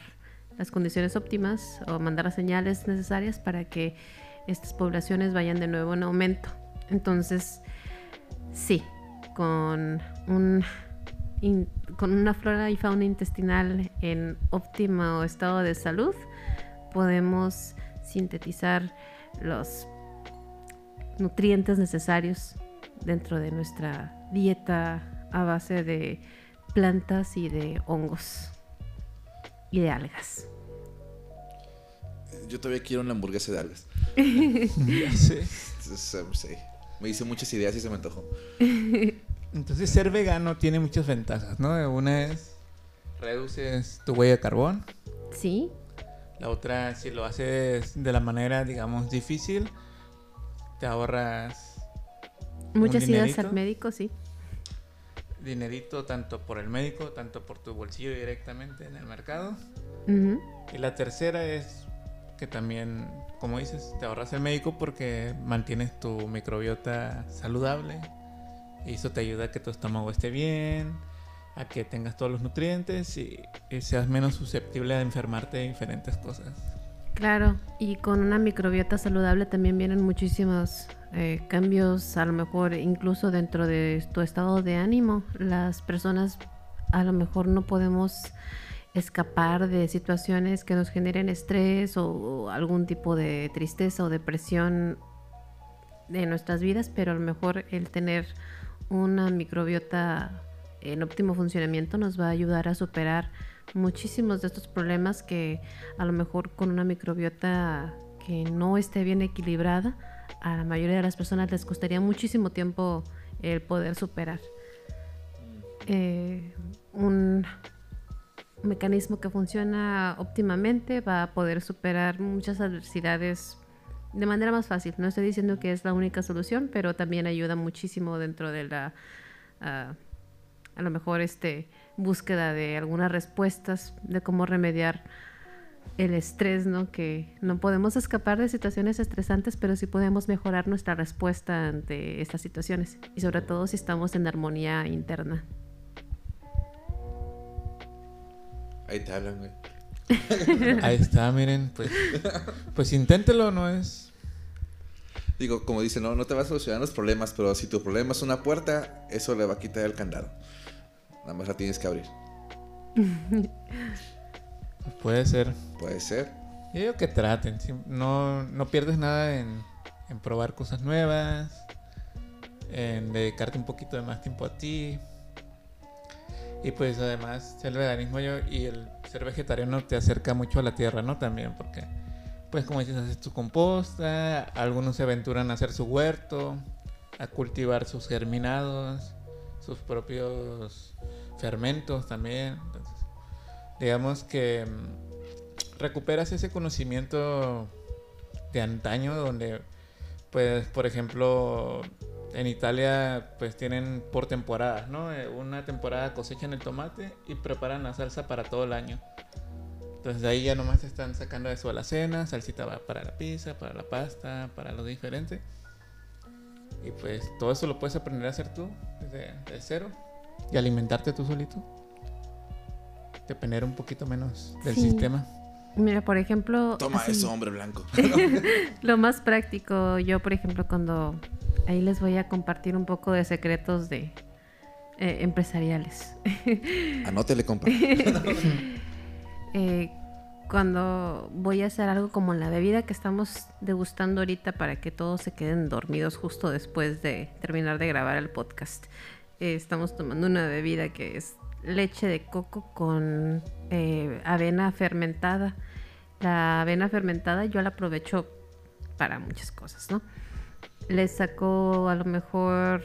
las condiciones óptimas o mandar las señales necesarias para que estas poblaciones vayan de nuevo en aumento. Entonces, sí, con, un, con una flora y fauna intestinal en óptimo estado de salud, podemos sintetizar los nutrientes necesarios dentro de nuestra dieta a base de plantas y de hongos y de algas. Yo todavía quiero una hamburguesa de algas. [LAUGHS] sí. Me hice muchas ideas y se me antojó. [LAUGHS] Entonces ser vegano tiene muchas ventajas, ¿no? Una es reduces tu huella de carbón. Sí. La otra, si lo haces de la manera, digamos, difícil, te ahorras Muchas ideas al médico, sí. Dinerito tanto por el médico, tanto por tu bolsillo directamente en el mercado. Y la tercera es que también, como dices, te ahorras el médico porque mantienes tu microbiota saludable. Y eso te ayuda a que tu estómago esté bien, a que tengas todos los nutrientes y, seas menos susceptible a enfermarte de diferentes cosas. Claro, y con una microbiota saludable también vienen muchísimos eh, cambios, a lo mejor incluso dentro de tu estado de ánimo. Las personas a lo mejor no podemos escapar de situaciones que nos generen estrés o, algún tipo de tristeza o depresión de nuestras vidas, pero a lo mejor el tener una microbiota en óptimo funcionamiento nos va a ayudar a superar muchísimos de estos problemas que a lo mejor con una microbiota que no esté bien equilibrada, a la mayoría de las personas les costaría muchísimo tiempo el poder superar. Eh, un mecanismo que funciona óptimamente va a poder superar muchas adversidades de manera más fácil. No estoy diciendo que es la única solución, pero también ayuda muchísimo dentro de la, ah, a lo mejor, este, búsqueda de algunas respuestas de cómo remediar el estrés, ¿no? Que no podemos escapar de situaciones estresantes, pero sí podemos mejorar nuestra respuesta ante estas situaciones y sobre todo si estamos en armonía interna. Ahí te hablan, güey. [LAUGHS] Ahí está, miren, pues, pues inténtelo, no es. Digo, como dice, no, no te vas a solucionar los problemas, pero si tu problema es una puerta, eso le va a quitar el candado. Nada más la tienes que abrir. [LAUGHS] Puede ser. Puede ser. Yo digo que traten. No, no pierdes nada en, probar cosas nuevas. En dedicarte un poquito de más tiempo a ti. Y pues además el veganismo y el ser vegetariano te acerca mucho a la tierra, ¿no? También porque, pues como dices, haces tu composta, algunos se aventuran a hacer su huerto, a cultivar sus germinados, sus propios fermentos también. Entonces, digamos que mm, recuperas ese conocimiento de antaño donde, pues, por ejemplo, en Italia, pues tienen por temporadas, ¿no? Eh, una temporada cosechan el tomate y preparan la salsa para todo el año. Entonces de ahí ya nomás están sacando de su alacena, salsita va para la pizza, para la pasta, para lo diferente. Y pues todo eso lo puedes aprender a hacer tú desde, desde cero y alimentarte tú solito. depender un poquito menos del Sí. sistema. Mira, por ejemplo... Toma así, eso, hombre blanco. [LAUGHS] Lo más práctico, yo por ejemplo cuando... Ahí les voy a compartir un poco de secretos de eh, empresariales. [LAUGHS] Anótele, compa. [LAUGHS] Eh, cuando voy a hacer algo como la bebida que estamos degustando ahorita para que todos se queden dormidos justo después de terminar de grabar el podcast. Eh, estamos tomando una bebida que es leche de coco con eh, avena fermentada. La avena fermentada yo la aprovecho para muchas cosas, ¿no? Le saco a lo mejor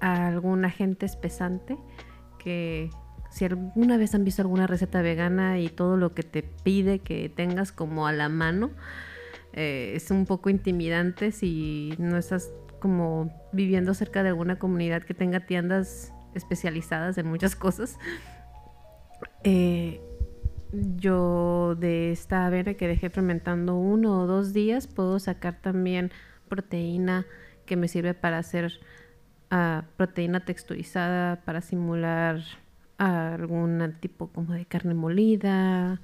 algún agente espesante que si alguna vez han visto alguna receta vegana y todo lo que te pide que tengas como a la mano, eh, es un poco intimidante si no estás como viviendo cerca de alguna comunidad que tenga tiendas especializadas en muchas cosas. Eh, yo de esta avena que dejé fermentando uno o dos días puedo sacar también proteína que me sirve para hacer ah, proteína texturizada para simular algún tipo como de carne molida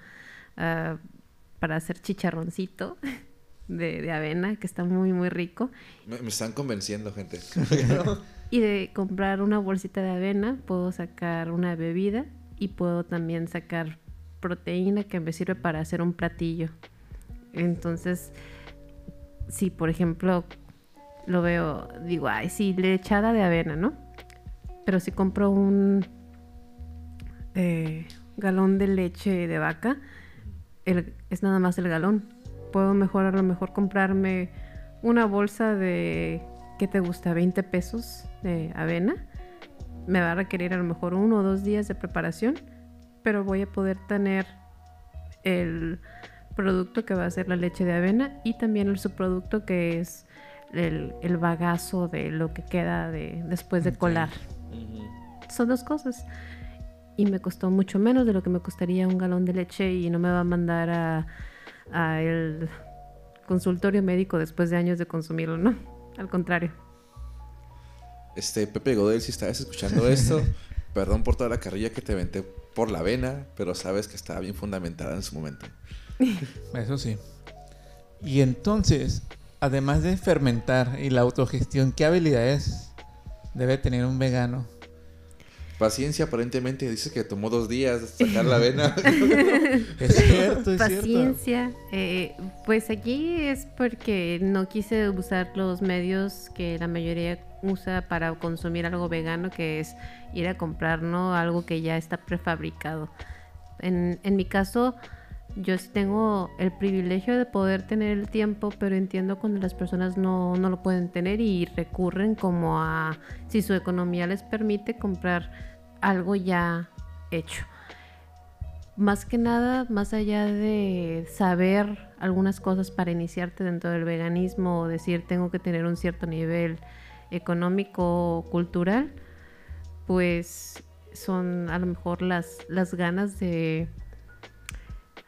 ah, para hacer chicharroncito [LAUGHS] de, de avena que está muy muy rico Me, me están convenciendo, gente. [LAUGHS] [LAUGHS] y de comprar una bolsita de avena puedo sacar una bebida y puedo también sacar proteína que me sirve para hacer un platillo. Entonces, si por ejemplo lo veo, digo, ay, sí, lechada de avena, ¿no? Pero si compro un eh, galón de leche de vaca, el- es nada más el galón. Puedo mejor a lo mejor comprarme una bolsa de, ¿qué te gusta? 20 pesos de avena. Me va a requerir a lo mejor uno o dos días de preparación, pero voy a poder tener el producto que va a ser la leche de avena y también el subproducto que es el, el bagazo de lo que queda de, después de colar. Son dos cosas. Y me costó mucho menos de lo que me costaría un galón de leche y no me va a mandar a, a el consultorio médico después de años de consumirlo, ¿no? Al contrario. Este, Pepe Godel, si estás escuchando [LAUGHS] esto, perdón por toda la carrilla que te venté por la vena, pero sabes que estaba bien fundamentada en su momento. [LAUGHS] Eso sí. Y entonces, además de fermentar y la autogestión, ¿qué habilidades debe tener un vegano? Paciencia, aparentemente, dices que tomó dos días sacar la vena. [LAUGHS] Es cierto, es cierto. Paciencia. eh, pues aquí es porque no quise usar los medios que la mayoría usa para consumir algo vegano, que es ir a comprar, ¿no? Algo que ya está prefabricado. En, en mi caso, yo sí tengo el privilegio de poder tener el tiempo, pero entiendo cuando las personas no, no lo pueden tener y recurren como a, si su economía les permite, comprar algo ya hecho más que nada, más allá de saber algunas cosas para iniciarte dentro del veganismo o decir tengo que tener un cierto nivel económico cultural, pues son a lo mejor las, las ganas de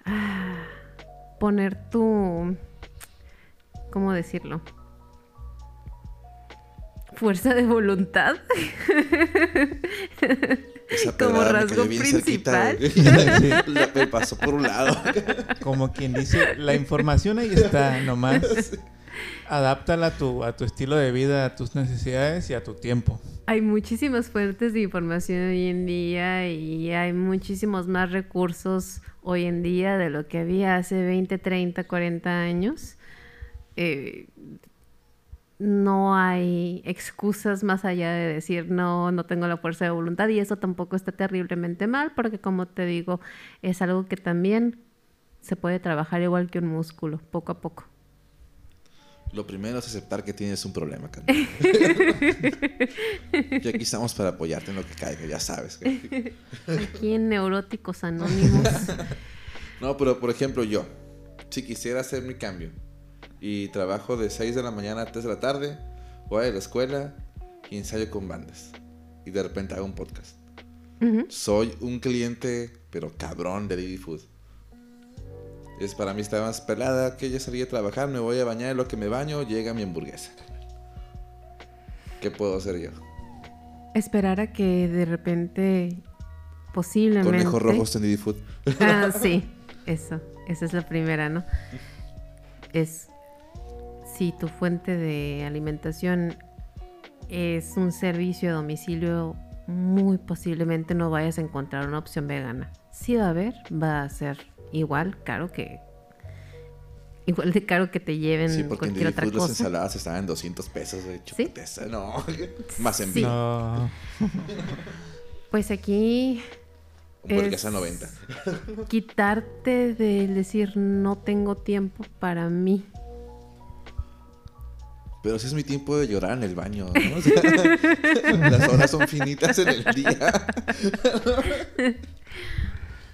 ah, poner tu, ¿cómo decirlo? Fuerza de voluntad. Esa Como rasgo cerquita, principal. [LAUGHS] La- me pasó por un lado. Como quien dice, la información ahí está, nomás. Adáptala a tu, a tu estilo de vida, a tus necesidades y a tu tiempo. Hay muchísimas fuentes de información hoy en día y hay muchísimos más recursos hoy en día de lo que había hace 20, 30, 40 años. Eh, no hay excusas más allá de decir no, no tengo la fuerza de voluntad y eso tampoco está terriblemente mal porque como te digo, es algo que también se puede trabajar igual que un músculo, poco a poco. Lo primero es aceptar que tienes un problema, Carmen. [LAUGHS] y aquí estamos para apoyarte en lo que caiga, ya sabes. Aquí en Neuróticos Anónimos. [LAUGHS] No, pero por ejemplo, yo, si quisiera hacer mi cambio y trabajo de 6 de la mañana a 3 de la tarde, voy a la escuela y ensayo con bandas. Y de repente hago un podcast. Soy un cliente, pero cabrón de Didi Food. Es para mí está más pelada que ya salí a trabajar, me voy a bañar, en lo que me baño, llega mi hamburguesa. ¿Qué puedo hacer yo? esperar a que de repente posiblemente. Conejo rojo Standard Food. Ah, [LAUGHS] sí, eso. Esa es la primera, ¿no? Es si tu fuente de alimentación es un servicio a domicilio, muy posiblemente no vayas a encontrar una opción vegana. Si va a haber, va a ser igual caro que igual de caro que te lleven Sí, porque en cualquier otra Didi Food las cosa. ensaladas estaban en 200 pesos, de ¿Sí? chupeteza, no. [LAUGHS] Más en Sí. No. [LAUGHS] Pues aquí Hamburguesa es- 90. quitarte del decir no tengo tiempo para mí. Pero si es mi tiempo de llorar en el baño, ¿no? [LAUGHS] O sea, las horas son finitas en el día.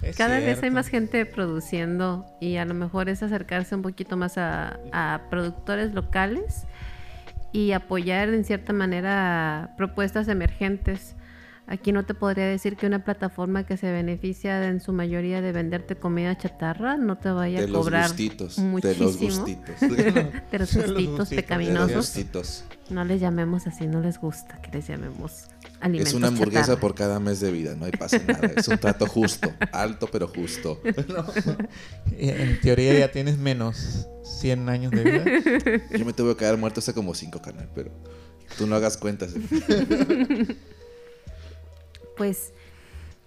Es Cada vez hay más gente produciendo y a lo mejor es acercarse un poquito más a, a productores locales y apoyar en cierta manera propuestas emergentes. Aquí no te podría decir que una plataforma que se beneficia de- en su mayoría de venderte comida chatarra no te vaya De a los cobrar gustitos. muchísimo. De los gustitos. [LAUGHS] de los [LAUGHS] De los gustitos gustitos. De los pecaminosos. gustitos. No les llamemos así, no les gusta que les llamemos alimentos Es una hamburguesa chatarra. por cada mes de vida, no hay pasa nada. Es un trato justo, [LAUGHS] alto pero justo. En teoría ya tienes menos 100 años de vida. Yo me tuve que quedar muerto hace como cinco, canal, pero tú no hagas cuentas. Pues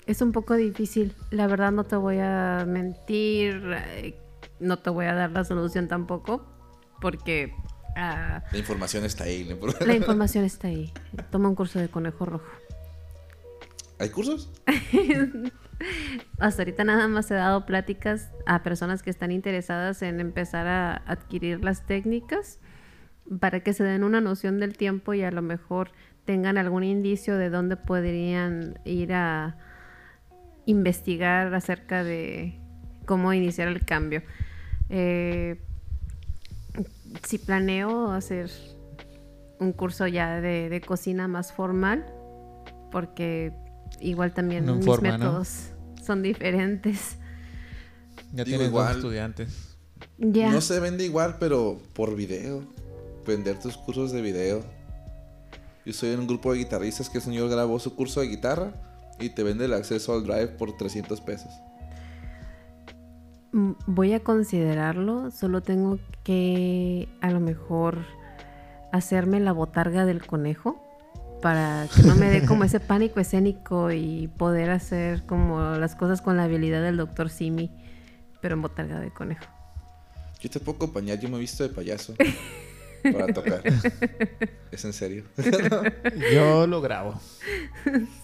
es un poco difícil. La verdad no te voy a mentir, eh, no te voy a dar la solución tampoco, porque ah, La información está ahí. ¿no? [LAUGHS] la información está ahí. Toma un curso de conejo rojo. ¿Hay cursos? [LAUGHS] Hasta ahorita nada más he dado pláticas a personas que están interesadas en empezar a adquirir las técnicas para que se den una noción del tiempo y a lo mejor tengan algún indicio de dónde podrían ir a investigar acerca de cómo iniciar el cambio. Eh, si planeo hacer un curso ya de, de cocina más formal, porque igual también No mis forma, ¿no? métodos son diferentes. Ya Digo, tienes igual. dos estudiantes. Ya. No se vende igual, pero por video. Vender tus cursos de video. Yo soy en un grupo de guitarristas que el señor grabó su curso de guitarra y te vende el acceso al drive por 300 pesos. Mm, Voy a considerarlo, solo tengo que a lo mejor hacerme la botarga del conejo para que no me dé como ese [LAUGHS] pánico escénico y poder hacer como las cosas con la habilidad del doctor Simi, pero en botarga de conejo. Yo te puedo acompañar, yo me he visto de payaso [LAUGHS] para tocar. Es en serio. [LAUGHS] Yo lo grabo.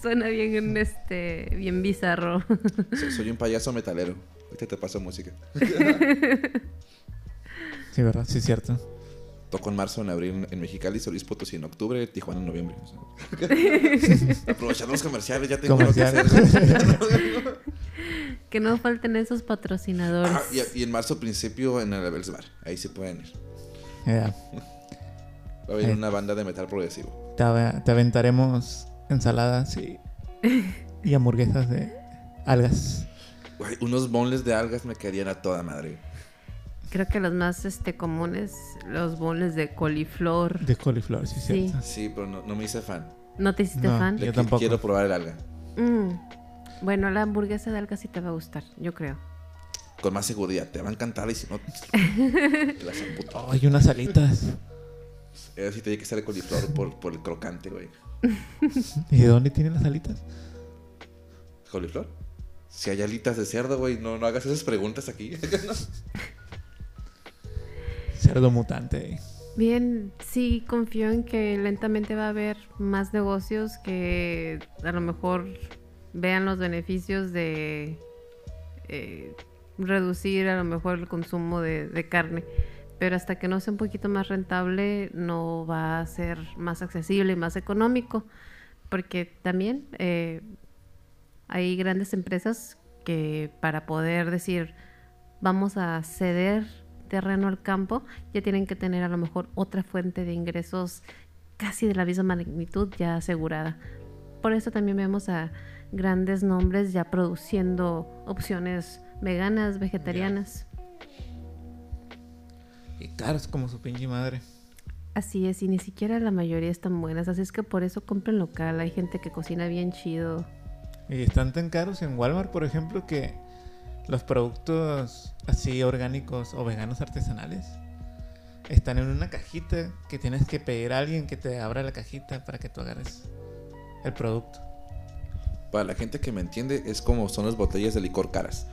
Suena bien este bien bizarro. Soy, soy un payaso metalero. Ahorita te paso música. Sí, ¿verdad? Sí, es cierto. Toco en marzo, en abril en Mexicali, San Luis Potosí en octubre, Tijuana en noviembre. [LAUGHS] o sea. Aprovechar los comerciales, ya tengo lo que hacer. [LAUGHS] Que no falten esos patrocinadores. Ah, y, y en marzo principio en el Abels Bar. Ahí se pueden ir. Ya. Va a venir Eh. una banda de metal progresivo. Te, ave- te aventaremos ensaladas y, [LAUGHS] y hamburguesas de algas. Güey, unos bonles de algas me quedarían a toda madre. Creo que los más este comunes, los boles de coliflor. De coliflor, sí, Sí. cierto. Sí, pero no, no me hice fan. ¿No te hiciste No. fan? Yo qui- tampoco. Quiero probar el alga. Mm. Bueno, la hamburguesa de alga sí te va a gustar, yo creo. Con más seguridad. Te va a encantar y si no, [LAUGHS] te las amputo. Oh, hay unas alitas. Eso sí tiene que ser el coliflor por, por el crocante, güey. ¿Y de dónde tienen las alitas? ¿Coliflor? Si hay alitas de cerdo, güey, no, no hagas esas preguntas aquí. [LAUGHS] Cerdo mutante. Bien, sí confío en que lentamente va a haber más negocios que a lo mejor vean los beneficios de eh, reducir a lo mejor el consumo de, de carne. Pero hasta que no sea un poquito más rentable, no va a ser más accesible y más económico. Porque también eh, hay grandes empresas que para poder decir vamos a ceder terreno al campo, ya tienen que tener a lo mejor otra fuente de ingresos casi de la misma magnitud ya asegurada. Por eso también vemos a grandes nombres ya produciendo opciones veganas, vegetarianas. Y caros como su pinche madre. Así es, y ni siquiera la mayoría están buenas, así es que por eso compren local, hay gente que cocina bien chido. Y están tan caros en Walmart, por ejemplo, que los productos así orgánicos o veganos artesanales están en una cajita que tienes que pedir a alguien que te abra la cajita para que tú agarres el producto. Para la gente que me entiende, es como son las botellas de licor caras,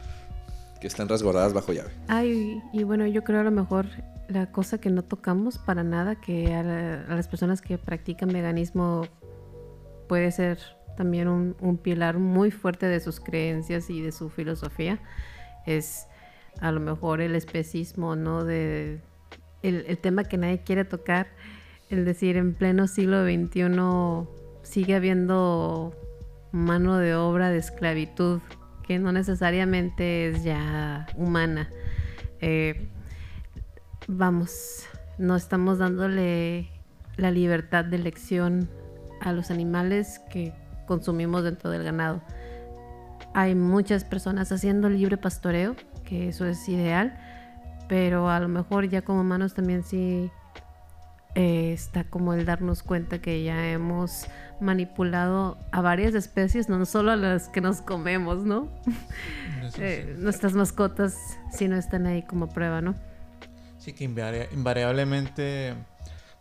que están resguardadas bajo llave. Ay, y bueno, yo creo a lo mejor la cosa que no tocamos para nada, que a, la- a las personas que practican veganismo puede ser también un, pilar muy fuerte de sus creencias y de su filosofía, es a lo mejor el especismo, ¿no? De, el, el tema que nadie quiere tocar, el decir en pleno siglo XXI sigue habiendo mano de obra de esclavitud que no necesariamente es ya humana. Eh, vamos, no estamos dándole la libertad de elección a los animales que consumimos dentro del ganado. Hay muchas personas haciendo libre pastoreo, que eso es ideal, pero a lo mejor ya como humanos también sí eh, está como el darnos cuenta que ya hemos manipulado a varias especies, no solo a las que nos comemos, ¿no? [LAUGHS] Eh, nuestras mascotas si no están ahí como prueba, ¿no? Sí, que invari- invariablemente,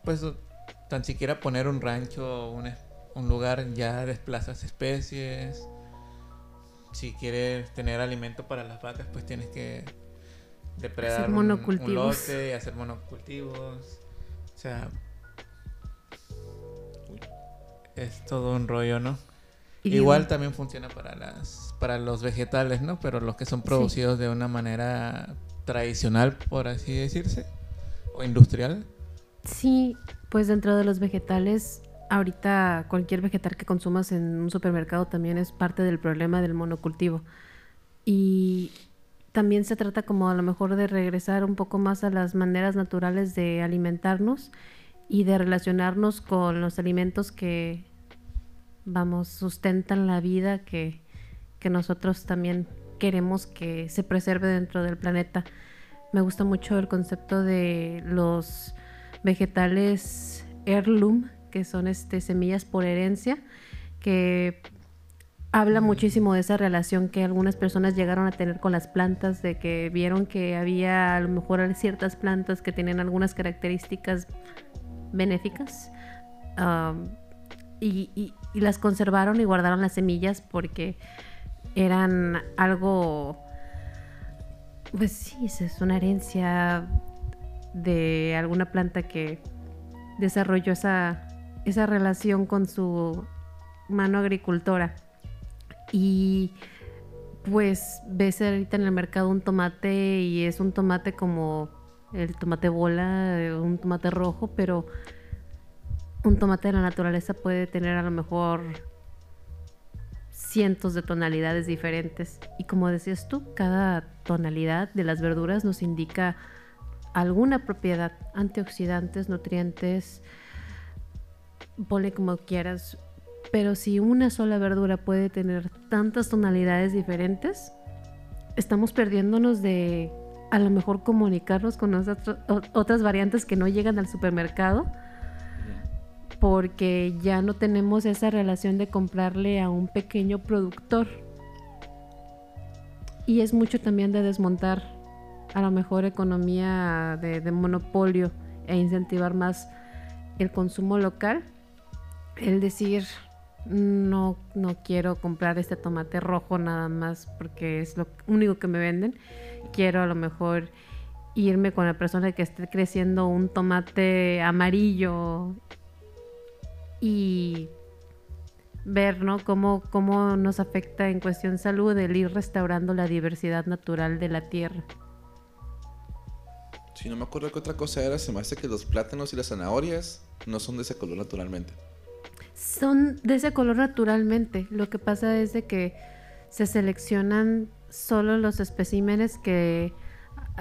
pues tan siquiera poner un rancho, un, un lugar ya desplazas especies. Si quieres tener alimento para las vacas, pues tienes que depredar Hacer un- lote y hacer monocultivos. O sea, es todo un rollo, ¿no? Y Igual también funciona para las para los vegetales, ¿no? Pero los que son producidos de una manera tradicional, por así decirse, o industrial. Sí, pues dentro de los vegetales, ahorita cualquier vegetal que consumas en un supermercado también es parte del problema del monocultivo. Y también se trata como a lo mejor de regresar un poco más a las maneras naturales de alimentarnos y de relacionarnos con los alimentos que, vamos, sustentan la vida que, que nosotros también queremos que se preserve dentro del planeta. Me gusta mucho el concepto de los vegetales heirloom, que son este, semillas por herencia, que habla muchísimo de esa relación que algunas personas llegaron a tener con las plantas, de que vieron que había a lo mejor ciertas plantas que tenían algunas características benéficas um, y, las conservaron y guardaron las semillas porque eran algo, pues sí, es- una herencia de alguna planta que desarrolló esa, esa relación con su mano agricultora. Y pues ves ahorita en el mercado un tomate y es un tomate como el tomate bola, un tomate rojo, pero un tomate de la naturaleza puede tener a lo mejor cientos de tonalidades diferentes. Y como decías tú, cada tonalidad de las verduras nos indica alguna propiedad, antioxidantes, nutrientes, ponle como quieras. Pero si una sola verdura puede tener tantas tonalidades diferentes, estamos perdiéndonos de a lo mejor comunicarnos con otras variantes que no llegan al supermercado porque ya no tenemos esa relación de comprarle a un pequeño productor. Y es mucho también de desmontar a lo mejor economía de, monopolio e incentivar más el consumo local. El decir, no, no quiero comprar este tomate rojo nada más porque es lo único que me venden. Quiero a lo mejor irme con la persona que esté creciendo un tomate amarillo y ver ¿no? cómo, cómo nos afecta en cuestión salud el ir restaurando la diversidad natural de la tierra. Si no me acuerdo qué otra cosa era, se me hace que los plátanos y las zanahorias no son de ese color naturalmente. Son de ese color naturalmente. Lo que pasa es de que se seleccionan solo los especímenes que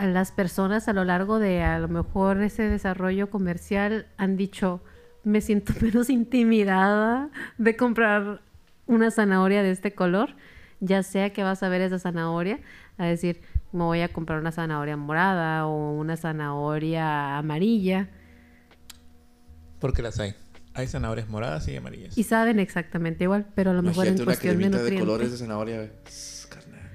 las personas a lo largo de a lo mejor ese desarrollo comercial han dicho me siento [LAUGHS] menos intimidada de comprar una zanahoria de este color, ya sea que vas a ver esa zanahoria, a decir, me voy a comprar una zanahoria morada o una zanahoria amarilla. Porque las hay. Hay zanahorias moradas y amarillas. Y saben exactamente igual, pero a lo mejor en Imagínate una cuestión de cremita de, nutrientes. colores de zanahoria.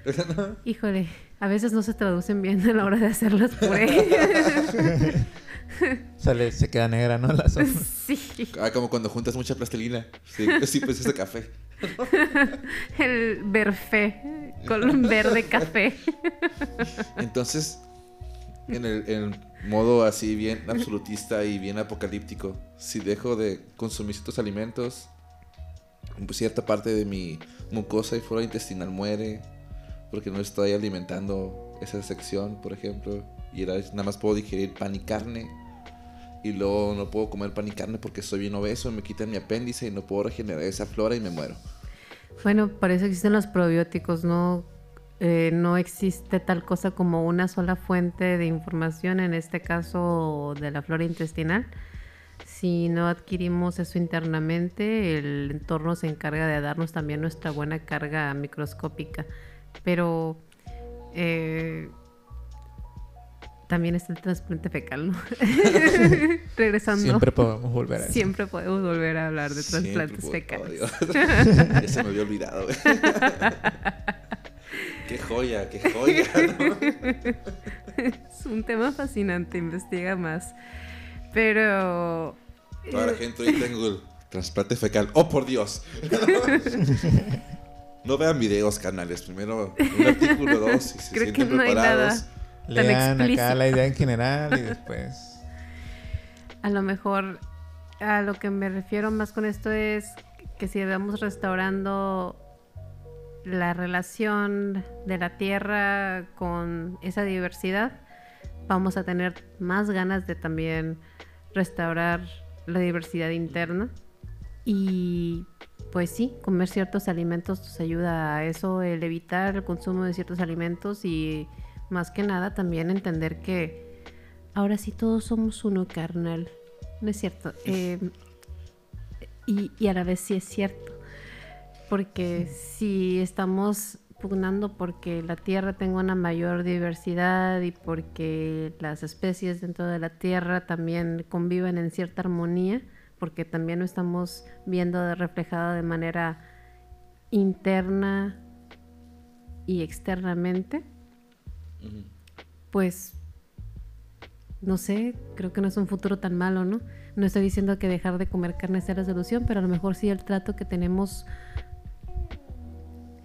[LAUGHS] Híjole, a veces no se traducen bien a la hora de hacerlas puré. [LAUGHS] [LAUGHS] Sale, se queda negra, ¿no? La sopa. [LAUGHS] sí, Ah, como cuando juntas mucha plastilina. Sí, sí pues ese café. [LAUGHS] el verfé, con verde café. Entonces, en el, en modo así bien absolutista y bien apocalíptico, si dejo de consumir ciertos alimentos, pues cierta parte de mi mucosa y flora intestinal muere porque no estoy alimentando esa sección, por ejemplo, y era- nada más puedo digerir pan y carne. Y luego no puedo comer pan y carne porque soy bien obeso, me quitan mi apéndice y no puedo regenerar esa flora y me muero. Bueno, por eso existen los probióticos, no, Eh, no existe tal cosa como una sola fuente de información, en este caso de la flora intestinal. Si no adquirimos eso internamente, el entorno se encarga de darnos también nuestra buena carga microscópica. Pero eh, también está el trasplante fecal, ¿no? [LAUGHS] Regresando. Siempre podemos volver a eso. Siempre podemos volver a hablar de trasplantes fecales. oh, Dios. ya se me había olvidado, [LAUGHS] qué joya, qué joya. ¿no? Es un tema fascinante, investiga más. Pero... Toda la eh, gente ahorita en Google. Trasplante fecal. ¡Oh, por Dios! [LAUGHS] no vean videos, canales. Primero un artículo, dos. Y si se Creo que sienten no hay preparados. Nada. Tan Lean acá la idea en [LAUGHS] general y después. A lo mejor a lo que me refiero más con esto es que si vamos restaurando la relación de la tierra con esa diversidad, vamos a tener más ganas de también restaurar la diversidad interna. Y pues sí, comer ciertos alimentos nos ayuda a eso, el evitar el consumo de ciertos alimentos y más que nada también entender que ahora sí todos somos uno, carnal. No es cierto. Eh, y, y a la vez sí es cierto. Porque si estamos pugnando porque la Tierra tenga una mayor diversidad y porque las especies dentro de la Tierra también conviven en cierta armonía, porque también lo estamos viendo reflejado de manera interna y externamente, Pues no sé, creo que no es un futuro tan malo, ¿no? No estoy diciendo que dejar de comer carne sea la solución, pero a lo mejor sí el trato que tenemos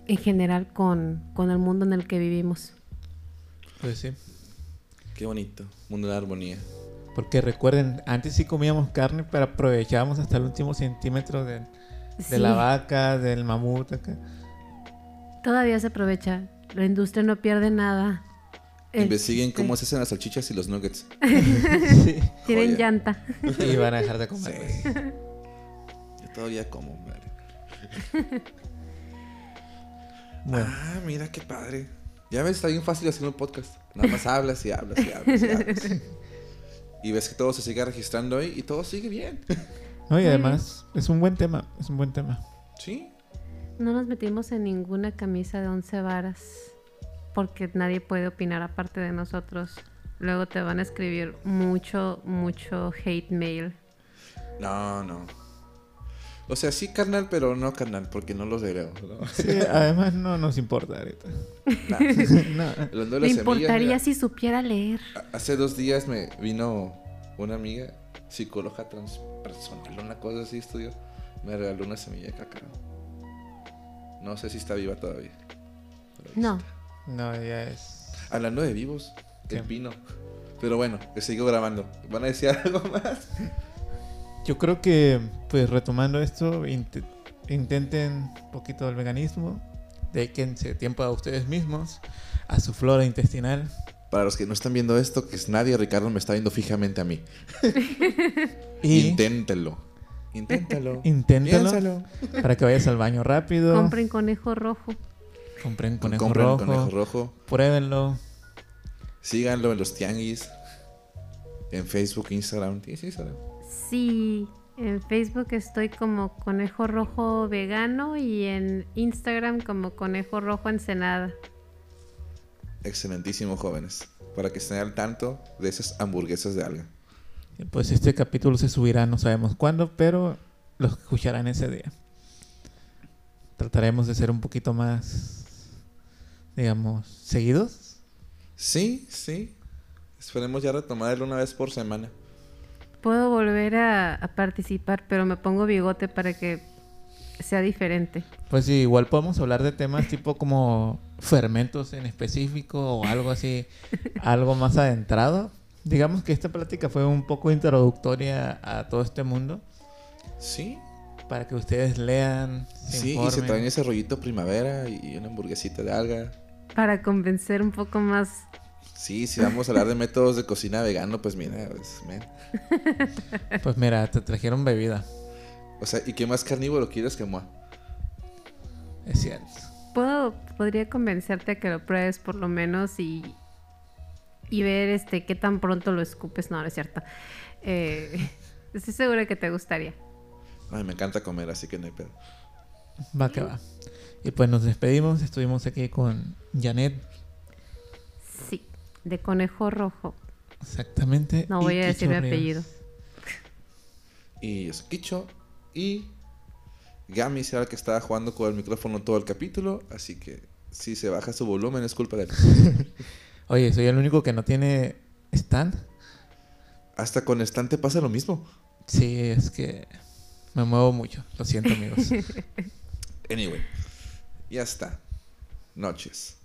en general con, con el mundo en el que vivimos. Pues sí. Qué bonito. Mundo de armonía. Porque recuerden, antes sí comíamos carne, pero aprovechábamos hasta el último centímetro de, de Sí, la vaca, del mamut. acá. Todavía se aprovecha. La industria no pierde nada. El Investiguen chiste- cómo se hacen las salchichas y los nuggets. [LAUGHS] Sí. Tienen Joya. llanta. Y van a dejar de comer. Sí. pues. Yo todavía como, madre. [LAUGHS] Bueno, Ah, mira qué padre. Ya ves, está bien fácil hacer un podcast. Nada más hablas y hablas y hablas y hablas. [LAUGHS] Y ves que todo se sigue registrando ahí y todo sigue bien. no, y además es un buen tema, es un buen tema. Sí. No nos metimos en ninguna camisa de once varas porque nadie puede opinar aparte de nosotros. Luego te van a escribir mucho, mucho hate mail. No, no. O sea, sí, carnal, pero no carnal, porque no los leo. ¿no? Sí, además no nos importa ahorita. Nah. [LAUGHS] No, Me importaría mira, si supiera leer. Hace dos días me vino una amiga, psicóloga transpersonal, una cosa así estudió. Me regaló una semilla de cacao. No sé si está viva todavía. No. está. No, ya es. Hablando de vivos, el ¿Qué? pino. Pero bueno, que sigo grabando. ¿Van a decir [LAUGHS] algo más? Yo creo que, pues retomando esto, int- intenten un poquito del veganismo, dedíquense tiempo a ustedes mismos, a su flora intestinal. Para los que no están viendo esto, que es nadie, Ricardo me está viendo fijamente a mí. [LAUGHS] Y Inténtenlo. Inténtalo. [LAUGHS] inténtalo Piénsalo. para que vayas al baño rápido. Compren conejo rojo. Compren conejo Compren rojo. conejo rojo. Pruébenlo. Síganlo en los tianguis. En Facebook, Instagram. ¿Tienes Instagram? Sí, en Facebook estoy como conejo rojo vegano y en Instagram como conejo rojo ensenada. Excelentísimo, jóvenes. Para que estén al tanto de esas hamburguesas de alga. Pues este capítulo se subirá, no sabemos cuándo, pero los escucharán ese día. Trataremos de ser un poquito más, digamos, seguidos. Sí, sí. Esperemos ya retomarlo una vez por semana. Puedo volver a, a participar, pero me pongo bigote para que sea diferente. Pues sí, igual podemos hablar de temas [LAUGHS] tipo como fermentos en específico o algo así, [LAUGHS] algo más adentrado. Digamos que esta plática fue un poco introductoria a todo este mundo Sí, para que ustedes lean, se sí, y se traen ese rollito primavera y una hamburguesita de alga. Para convencer un poco más. Sí, si vamos a hablar de métodos de cocina vegano, pues mira, pues, man. [LAUGHS] Pues mira, te trajeron bebida, O sea, ¿y qué más carnívoro quieres que moi? es cierto. Puedo, podría convencerte a que lo pruebes por lo menos y, y ver este qué tan pronto lo escupes. No, no es cierto. Eh, [LAUGHS] estoy segura que te gustaría. Ay, me encanta comer, así que no hay pedo. Va que va. Y pues nos despedimos, estuvimos aquí con Janet, Sí, de conejo rojo. exactamente. No y voy a decir mi apellido. Y yo soy Kicho. Y Gami será el que estaba jugando con el micrófono todo el capítulo. Así que si se baja su volumen es culpa de él. [LAUGHS] Oye, soy el único que no tiene stand. Hasta con estante pasa lo mismo. Sí, es que me muevo mucho. Lo siento, amigos. [LAUGHS] Anyway, ya está. Noches.